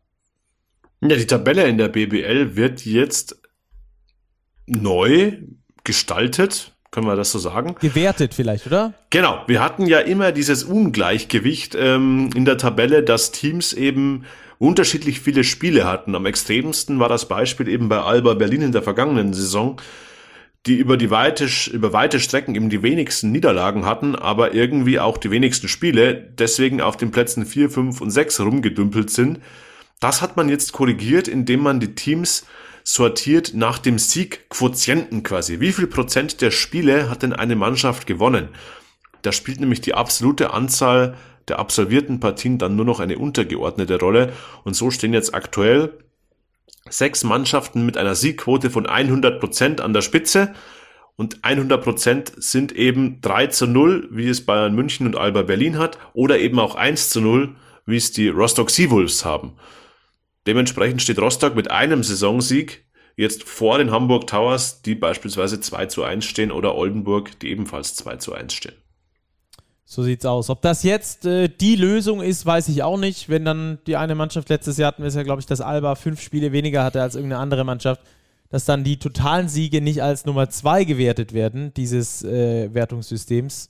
Ja, die Tabelle in der BBL wird jetzt neu gestaltet, können wir das so sagen? Gewertet vielleicht, oder? Genau. Wir hatten ja immer dieses Ungleichgewicht ähm, in der Tabelle, dass Teams eben unterschiedlich viele Spiele hatten. Am extremsten war das Beispiel eben bei Alba Berlin in der vergangenen Saison, die über die weite, über weite Strecken eben die wenigsten Niederlagen hatten, aber irgendwie auch die wenigsten Spiele, deswegen auf den Plätzen 4, 5 und 6 rumgedümpelt sind. Das hat man jetzt korrigiert, indem man die Teams sortiert nach dem Siegquotienten quasi. Wie viel Prozent der Spiele hat denn eine Mannschaft gewonnen? Da spielt nämlich die absolute Anzahl der absolvierten Partien dann nur noch eine untergeordnete Rolle. Und so stehen jetzt aktuell sechs Mannschaften mit einer Siegquote von 100 Prozent an der Spitze und 100% sind eben 3 zu 0, wie es Bayern München und Alba Berlin hat, oder eben auch 1 zu 0, wie es die Rostock Seawolves haben. Dementsprechend steht Rostock mit einem Saisonsieg jetzt vor den Hamburg Towers, die beispielsweise 2 zu 1 stehen, oder Oldenburg, die ebenfalls 2 zu 1 stehen. So sieht's aus. Ob das jetzt äh, die Lösung ist, weiß ich auch nicht. Wenn dann die eine Mannschaft letztes Jahr hatten wir es ja, glaube ich, dass Alba fünf Spiele weniger hatte als irgendeine andere Mannschaft dass dann die totalen Siege nicht als Nummer 2 gewertet werden, dieses äh, Wertungssystems.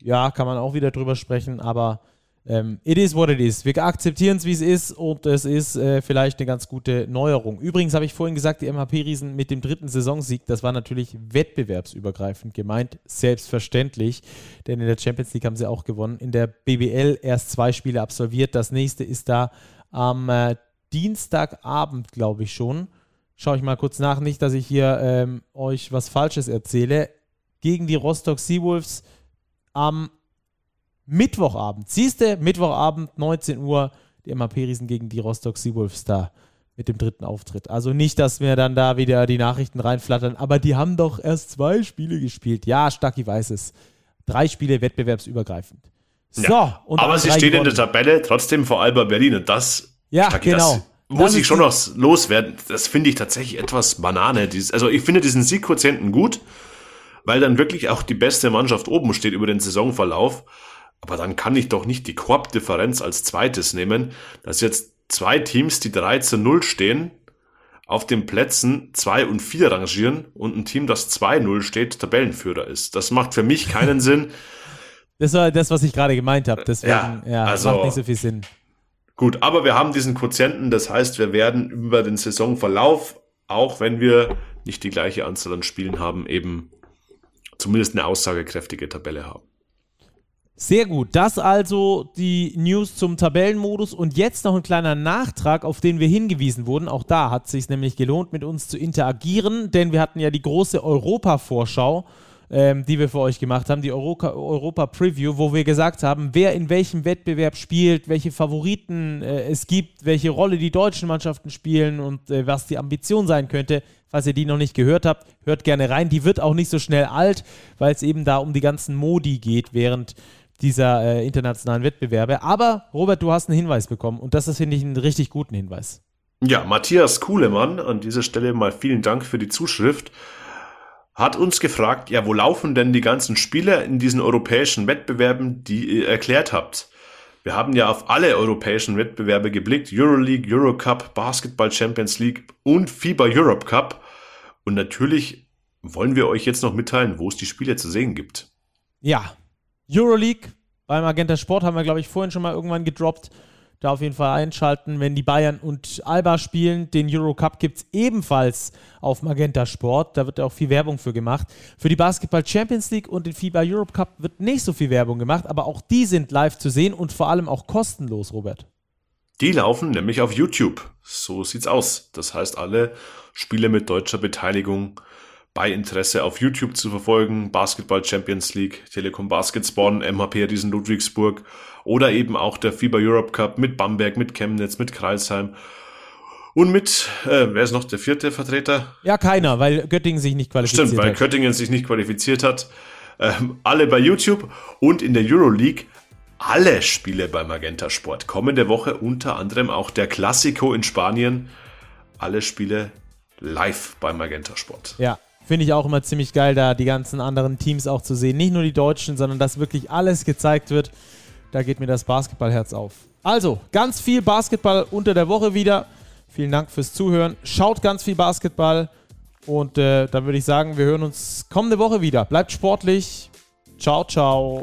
Ja, kann man auch wieder drüber sprechen, aber ähm, it is what it is. Wir akzeptieren es, wie es ist und es ist äh, vielleicht eine ganz gute Neuerung. Übrigens habe ich vorhin gesagt, die MHP-Riesen mit dem dritten Saisonsieg, das war natürlich wettbewerbsübergreifend gemeint, selbstverständlich, denn in der Champions League haben sie auch gewonnen. In der BBL erst zwei Spiele absolviert. Das nächste ist da am äh, Dienstagabend, glaube ich schon schaue ich mal kurz nach, nicht, dass ich hier ähm, euch was Falsches erzähle, gegen die Rostock Seawolves am Mittwochabend. Siehst du, Mittwochabend, 19 Uhr, die MHP-Riesen gegen die Rostock Seawolves da mit dem dritten Auftritt. Also nicht, dass mir dann da wieder die Nachrichten reinflattern, aber die haben doch erst zwei Spiele gespielt. Ja, Stacki weiß es. Drei Spiele wettbewerbsübergreifend. So, ja, aber sie steht gewonnen. in der Tabelle trotzdem vor Alba Berlin und das, ja, Stacki, genau. Das, muss ich schon noch loswerden. Das finde ich tatsächlich etwas Banane. also ich finde diesen Siegquotienten gut, weil dann wirklich auch die beste Mannschaft oben steht über den Saisonverlauf. Aber dann kann ich doch nicht die Korbdifferenz als zweites nehmen, dass jetzt zwei Teams, die 3 zu 0 stehen, auf den Plätzen 2 und 4 rangieren und ein Team, das 2-0 steht, Tabellenführer ist. Das macht für mich keinen Sinn. Das war das, was ich gerade gemeint habe. Deswegen ja, ja, also, macht nicht so viel Sinn. Gut, aber wir haben diesen Quotienten, das heißt, wir werden über den Saisonverlauf, auch wenn wir nicht die gleiche Anzahl an Spielen haben, eben zumindest eine aussagekräftige Tabelle haben. Sehr gut. Das also die News zum Tabellenmodus und jetzt noch ein kleiner Nachtrag, auf den wir hingewiesen wurden. Auch da hat es sich nämlich gelohnt, mit uns zu interagieren, denn wir hatten ja die große Europa-Vorschau ähm, die wir für euch gemacht haben, die Europa, Europa wo wir gesagt haben, wer in welchem Wettbewerb spielt, welche Favoriten äh, es gibt, welche Rolle die deutschen Mannschaften spielen und äh, was die Ambition sein könnte. Falls ihr die noch nicht gehört habt, hört gerne rein. Die wird auch nicht so schnell alt, weil es eben da um die ganzen Modi geht während dieser äh, internationalen Wettbewerbe. Aber Robert, du hast einen Hinweis bekommen und das ist, finde ich, einen richtig guten Hinweis. Ja, Matthias Kuhlemann, an dieser Stelle mal vielen Dank für die Zuschrift hat uns gefragt, ja, wo laufen denn die ganzen Spiele in diesen europäischen Wettbewerben, die ihr erklärt habt? Wir haben ja auf alle europäischen Wettbewerbe geblickt, Euroleague, Eurocup, Basketball Champions League und FIBA Europe Cup. Und natürlich wollen wir euch jetzt noch mitteilen, wo es die Spiele zu sehen gibt. Ja, Euroleague beim Magenta Sport haben wir, glaube ich, vorhin schon mal irgendwann gedroppt da auf jeden Fall einschalten, wenn die Bayern und Alba spielen. Den Eurocup gibt es ebenfalls auf Magenta Sport. Da wird auch viel Werbung für gemacht. Für die Basketball Champions League und den FIBA Europe Cup wird nicht so viel Werbung gemacht, aber auch die sind live zu sehen und vor allem auch kostenlos, Robert. Die laufen nämlich auf YouTube. So sieht's aus. Das heißt, alle Spiele mit deutscher Beteiligung bei Interesse auf YouTube zu verfolgen. Basketball Champions League, Telekom Baskets Bonn, MHP Riesen Ludwigsburg oder eben auch der FIBA Europe Cup mit Bamberg, mit Chemnitz, mit Kreisheim. Und mit, äh, wer ist noch der vierte Vertreter? Ja, keiner, weil Göttingen sich nicht qualifiziert hat. Stimmt, weil. Göttingen sich nicht qualifiziert hat. Ähm, alle bei YouTube und in der Euroleague alle Spiele bei Magenta Sport. Kommende Woche unter anderem auch der Classico in Spanien. Alle Spiele live bei Magenta Sport. Ja, Finde ich auch immer ziemlich geil, da die ganzen anderen Teams auch zu sehen. Nicht nur die Deutschen, sondern dass wirklich alles gezeigt wird. Da geht mir das Basketballherz auf. Also, ganz viel Basketball unter der Woche wieder. Vielen Dank fürs Zuhören. Schaut ganz viel Basketball. Und äh, dann würde ich sagen, wir hören uns kommende Woche wieder. Bleibt sportlich. Ciao, ciao.